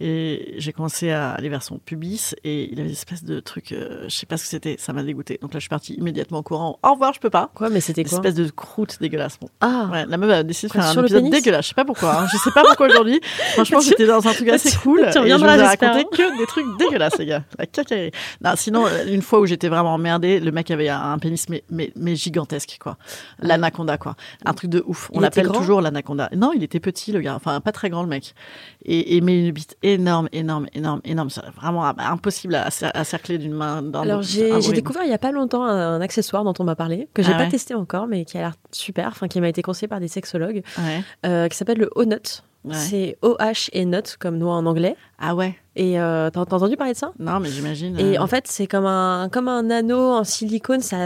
Et j'ai commencé à aller vers son pubis et il avait une espèce de truc, euh, je sais pas ce que c'était, ça m'a dégoûté. Donc là, je suis partie immédiatement au courant. Au revoir, je peux pas. Quoi Mais c'était Une quoi espèce de croûte dégueulasse. Bon. Ah Ouais, la meuf a décidé de faire un épisode dégueulasse. Je sais pas pourquoi. hein. Je sais pas pourquoi aujourd'hui. Franchement, j'étais dans un truc assez cool. tu et je vous reviendras, ai raconté hein. que des trucs dégueulasses, les gars. La cacaillerie. Non, sinon, euh, une fois où j'étais vraiment emmerdée, le mec avait un, pénis, mais, mais, mais gigantesque, quoi. L'anaconda, quoi. Un truc de ouf. On l'appelle toujours l'anaconda. Non, il était petit, le gars. Enfin, pas très grand, le mec. Et, et mais une bite énorme, énorme, énorme, énorme. C'est vraiment ah, bah, impossible à, cer- à cercler d'une main dans Alors l'autre. j'ai Ah, découvert il y a pas longtemps un, un accessoire dont on m'a parlé que j'ai Ah pas ouais testé encore mais qui a l'air super, enfin qui m'a été conseillé par des sexologues, Ouais, euh, qui s'appelle le O-Nut. ouais. C'est O-H et Nut comme noix en anglais. Ah ouais. Et euh, t'as entendu parler de ça? Non, mais j'imagine. Et euh, en fait, c'est comme un, comme un anneau en silicone, c'est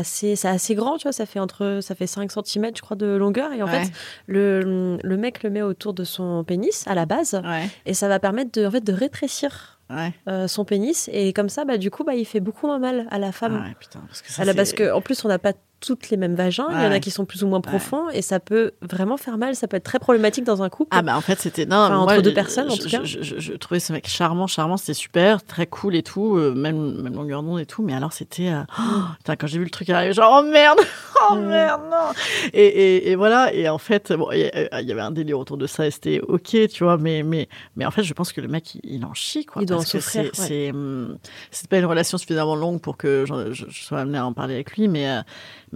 assez, grand, tu vois, ça fait entre, ça fait 5 cm, je crois, de longueur. Et en ouais, fait, le, le mec le met autour de son pénis, à la base, ouais, et ça va permettre de, en fait, de rétrécir ouais. euh, son pénis. Et comme ça, bah, du coup, bah, il fait beaucoup moins mal à la femme. Ah ouais, putain, parce que ça, À la- c'est- parce qu'en plus, on n'a pas toutes les mêmes vagins. Il y en a qui sont plus ou moins profonds et ça peut vraiment faire mal. Ça peut être très problématique dans un couple. Ah bah en fait c'était non Enfin, moi, entre deux je- personnes, en je, tout cas. Je, trouvais ce mec charmant charmant c'était super très cool et tout euh, même même longueur d'onde et tout mais alors c'était euh, oh, quand j'ai vu le truc arriver genre oh merde oh Mm. merde non et, et, et voilà et en fait bon il y, a- il y avait un délire autour de ça et c'était ok tu vois mais mais mais en fait je pense que le mec il, il en chie quoi Il doit en souffrir, c'est ouais. c'est pas une relation suffisamment longue pour que je sois amenée à en parler avec lui mais euh,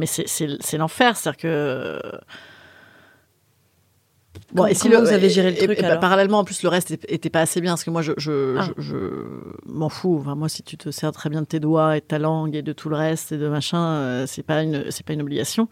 mais c'est l'enfer c'est à dire que Comment- et si le- vous avez géré le truc, et bah, Parallèlement, en plus, le reste était- était pas assez bien parce que moi, je, je, Ah. je, je m'en fous. Enfin, moi, si tu te sers très bien de tes doigts et de ta langue et de tout le reste et de machin, euh, c'est pas une, c'est pas une obligation.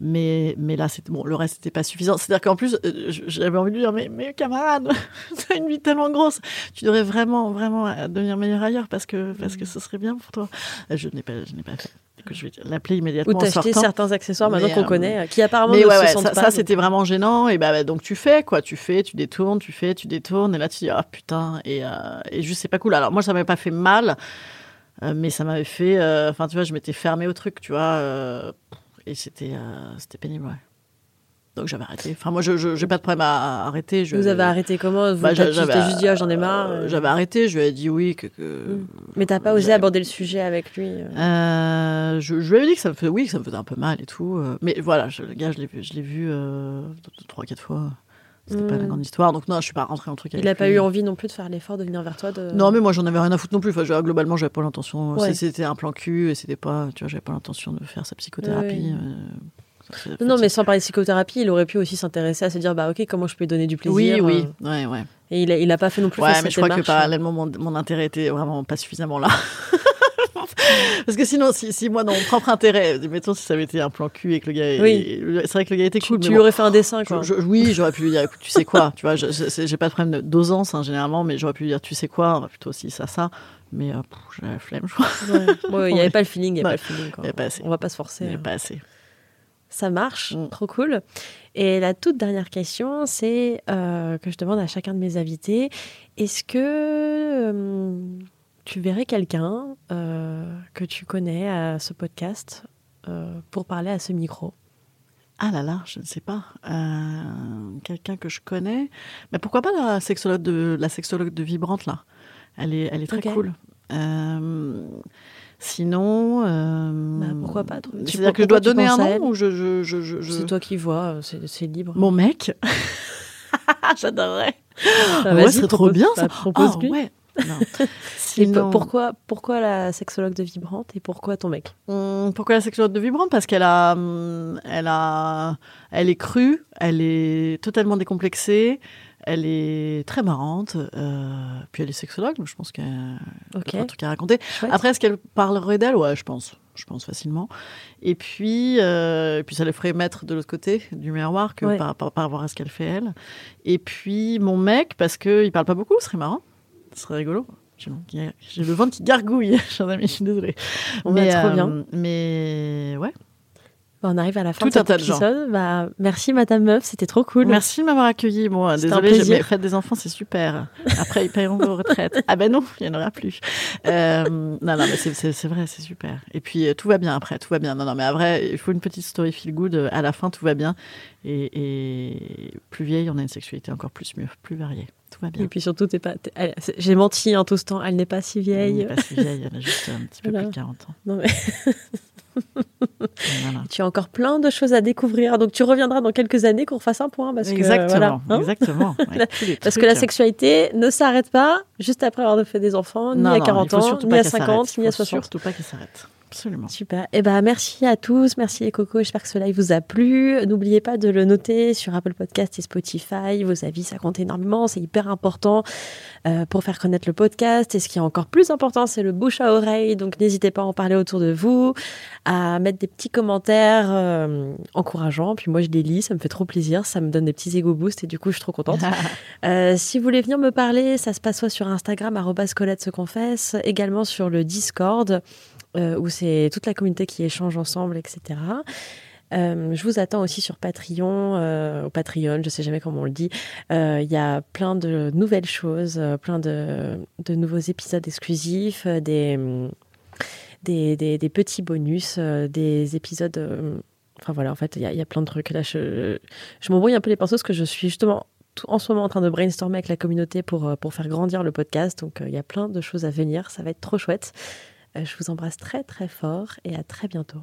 Mais, mais là, c'était bon. Le reste n'était pas suffisant. C'est-à-dire qu'en plus, euh, j'avais envie de lui dire, mais, mais camarade, t'as une vie tellement grosse, tu devrais vraiment, vraiment devenir meilleur ailleurs parce que, parce que ce serait bien pour toi. Euh, Je n'ai pas, je n'ai pas fait. Que je vais l'appeler immédiatement Ou t'acheter certains accessoires maintenant qu'on euh, connaît, qui apparemment Mais ne ouais, se ouais, sentent ça, pas. ça, donc- c'était vraiment gênant. Et bah, bah, donc tu fais quoi, tu fais, tu détournes, tu fais, tu détournes, et là tu dis ah putain, et, euh, et juste c'est pas cool. Alors moi ça m'avait pas fait mal, euh, mais ça m'avait fait, enfin tu vois, je m'étais fermée au truc, tu vois, et c'était euh, c'était pénible. Ouais. Donc j'avais arrêté. Enfin moi je j'ai pas de problème à, arrêter. Je, Vous avez arrêté comment? Vous Bah, juste dit ah, j'en ai marre. euh, euh. J'avais arrêté. Je lui ai dit oui que. que- Mm. Mais t'as pas osé aborder le sujet avec lui. euh? Je, je lui avais dit que ça me fait, oui, que ça me faisait un peu mal et tout. mais voilà, je, le gars, je l'ai vu, je l'ai vu euh, trois, quatre fois. C'était pas la Mm. grande histoire. Donc non, je suis pas rentrée en truc. Il avec a pas lui. eu envie non plus de faire l'effort de venir vers toi. De... Non, mais moi, j'en avais rien à foutre non plus. Enfin, je- globalement, j'avais pas l'intention. Ouais. C'était un plan cul et c'était pas, tu vois, j'avais pas l'intention de faire sa psychothérapie. Ouais. euh, Non, non, mais sans parler de psychothérapie, il aurait pu aussi s'intéresser à se dire bah ok, comment je peux lui donner du plaisir Oui, oui, euh, ouais, ouais. Et il a, il a pas fait non plus Ouais, mais je crois que parallèlement, mon, mon intérêt était vraiment pas suffisamment là. Parce que sinon, si, si moi, dans mon propre intérêt, mettons si ça avait été un plan cul et que le gars, Oui. c'est vrai que le gars était Tu, cool, tu mais lui bon, aurais fait un dessin quoi. je- je- oui, j'aurais pu lui dire, écoute, tu sais quoi, tu vois, j'ai pas de problème d'osance hein, généralement, mais j'aurais pu lui dire, tu sais quoi, on va plutôt aussi ça, ça. Mais euh, j'avais la flemme, je crois. Ouais. Ouais, il n'y avait pas le feeling, il n'y Ouais. avait pas le feeling. quoi. Il y avait pas assez. On va pas se forcer. Mais hein. pas assez. Ça marche, Mm. trop cool. Et la toute dernière question, c'est euh, que je demande à chacun de mes invités est-ce que euh, tu verrais quelqu'un euh, que tu connais à ce podcast euh, pour parler à ce micro Ah là là, je ne sais pas. Euh, Quelqu'un que je connais. Mais pourquoi pas la sexologue de, la sexologue de Vibrante, là? Elle est, elle est très cool. Sinon. euh, Bah, pourquoi pas, C'est-à-dire que je dois donner un nom ou je. je, je, je- C'est toi qui vois, c'est c'est libre. Mon mec? J'adorerais. Ah, ouais, vas-y, ce serait trop propose- bien ça. bah. Ah, ouais. Non. Sinon- pourquoi, pourquoi la sexologue de Vibrante et pourquoi ton mec? Hum, Pourquoi la sexologue de Vibrante? Parce qu'elle a, hum, elle a, elle est crue, elle est totalement décomplexée, elle est très marrante, euh, puis elle est sexologue, donc je pense qu'elle a un truc à raconter. Chouette. Après, est-ce qu'elle parlerait d'elle? Ouais, je pense. Je pense facilement. Et puis, euh, et puis ça le ferait mettre de l'autre côté du miroir que Ouais. par, par, par rapport à ce qu'elle fait elle. Et puis mon mec, parce qu'il parle pas beaucoup, ce serait marrant. Ce serait rigolo. J'ai le ventre qui gargouille, chers amis, je suis désolée. On va trop bien. Mais ouais, on arrive à la fin de cet épisode. Bah, merci Madame Meuf, c'était trop cool. Merci de m'avoir accueilli. Bon, désolé, j'ai fait des enfants, c'est super. Après, ils paieront vos retraites. Ah ben non, il n'y en aura plus. Euh, non, non, mais c'est vrai, c'est super. Et puis, euh, tout va bien après, tout va bien. Non, non, mais après, il faut une petite story feel good. Euh, à la fin, tout va bien. Et, plus vieille, on a une sexualité encore plus mieux, plus variée. Tout va bien. Et puis surtout, pas. J'ai menti en tout ce temps. Elle n'est pas si vieille. Elle n'est pas si vieille. Elle a juste un petit peu plus de 40 ans. Non mais. Tu as encore plein de choses à découvrir. Donc tu reviendras dans quelques années qu'on fasse un point. Parce exactement. Que, hein exactement. parce que la sexualité ne s'arrête pas juste après avoir fait des enfants, ni à 40 ans, ni à 50, ni à 60. Surtout pas qu'elle s'arrête. Absolument. Super. Eh ben, merci à tous. Merci les cocos. J'espère que ce live vous a plu. N'oubliez pas de le noter sur Apple Podcast et Spotify. Vos avis, ça compte énormément. C'est hyper important euh, pour faire connaître le podcast. Et ce qui est encore plus important, c'est le bouche à oreille. Donc, n'hésitez pas à en parler autour de vous, à mettre des petits commentaires euh, encourageants. Puis moi, je les lis. Ça me fait trop plaisir. Ça me donne des petits ego boosts. Et du coup, je suis trop contente. euh, si vous voulez venir me parler, ça se passe soit sur Instagram, Colette se confesse, également sur le Discord. Euh, où c'est toute la communauté qui échange ensemble, etc. Euh, je vous attends aussi sur Patreon, euh, au Patreon, je sais jamais comment on le dit. Il y a plein de nouvelles choses, plein de, nouveaux épisodes exclusifs, des, petits bonus, des épisodes. Enfin voilà, en fait, il y, a plein de trucs. Là, je, m'embrouille un peu les pinceaux parce que je suis justement en ce moment en train de brainstormer avec la communauté pour faire grandir le podcast. Donc, il y a plein de choses à venir. Ça va être trop chouette. Euh, je vous embrasse très très fort et à très bientôt.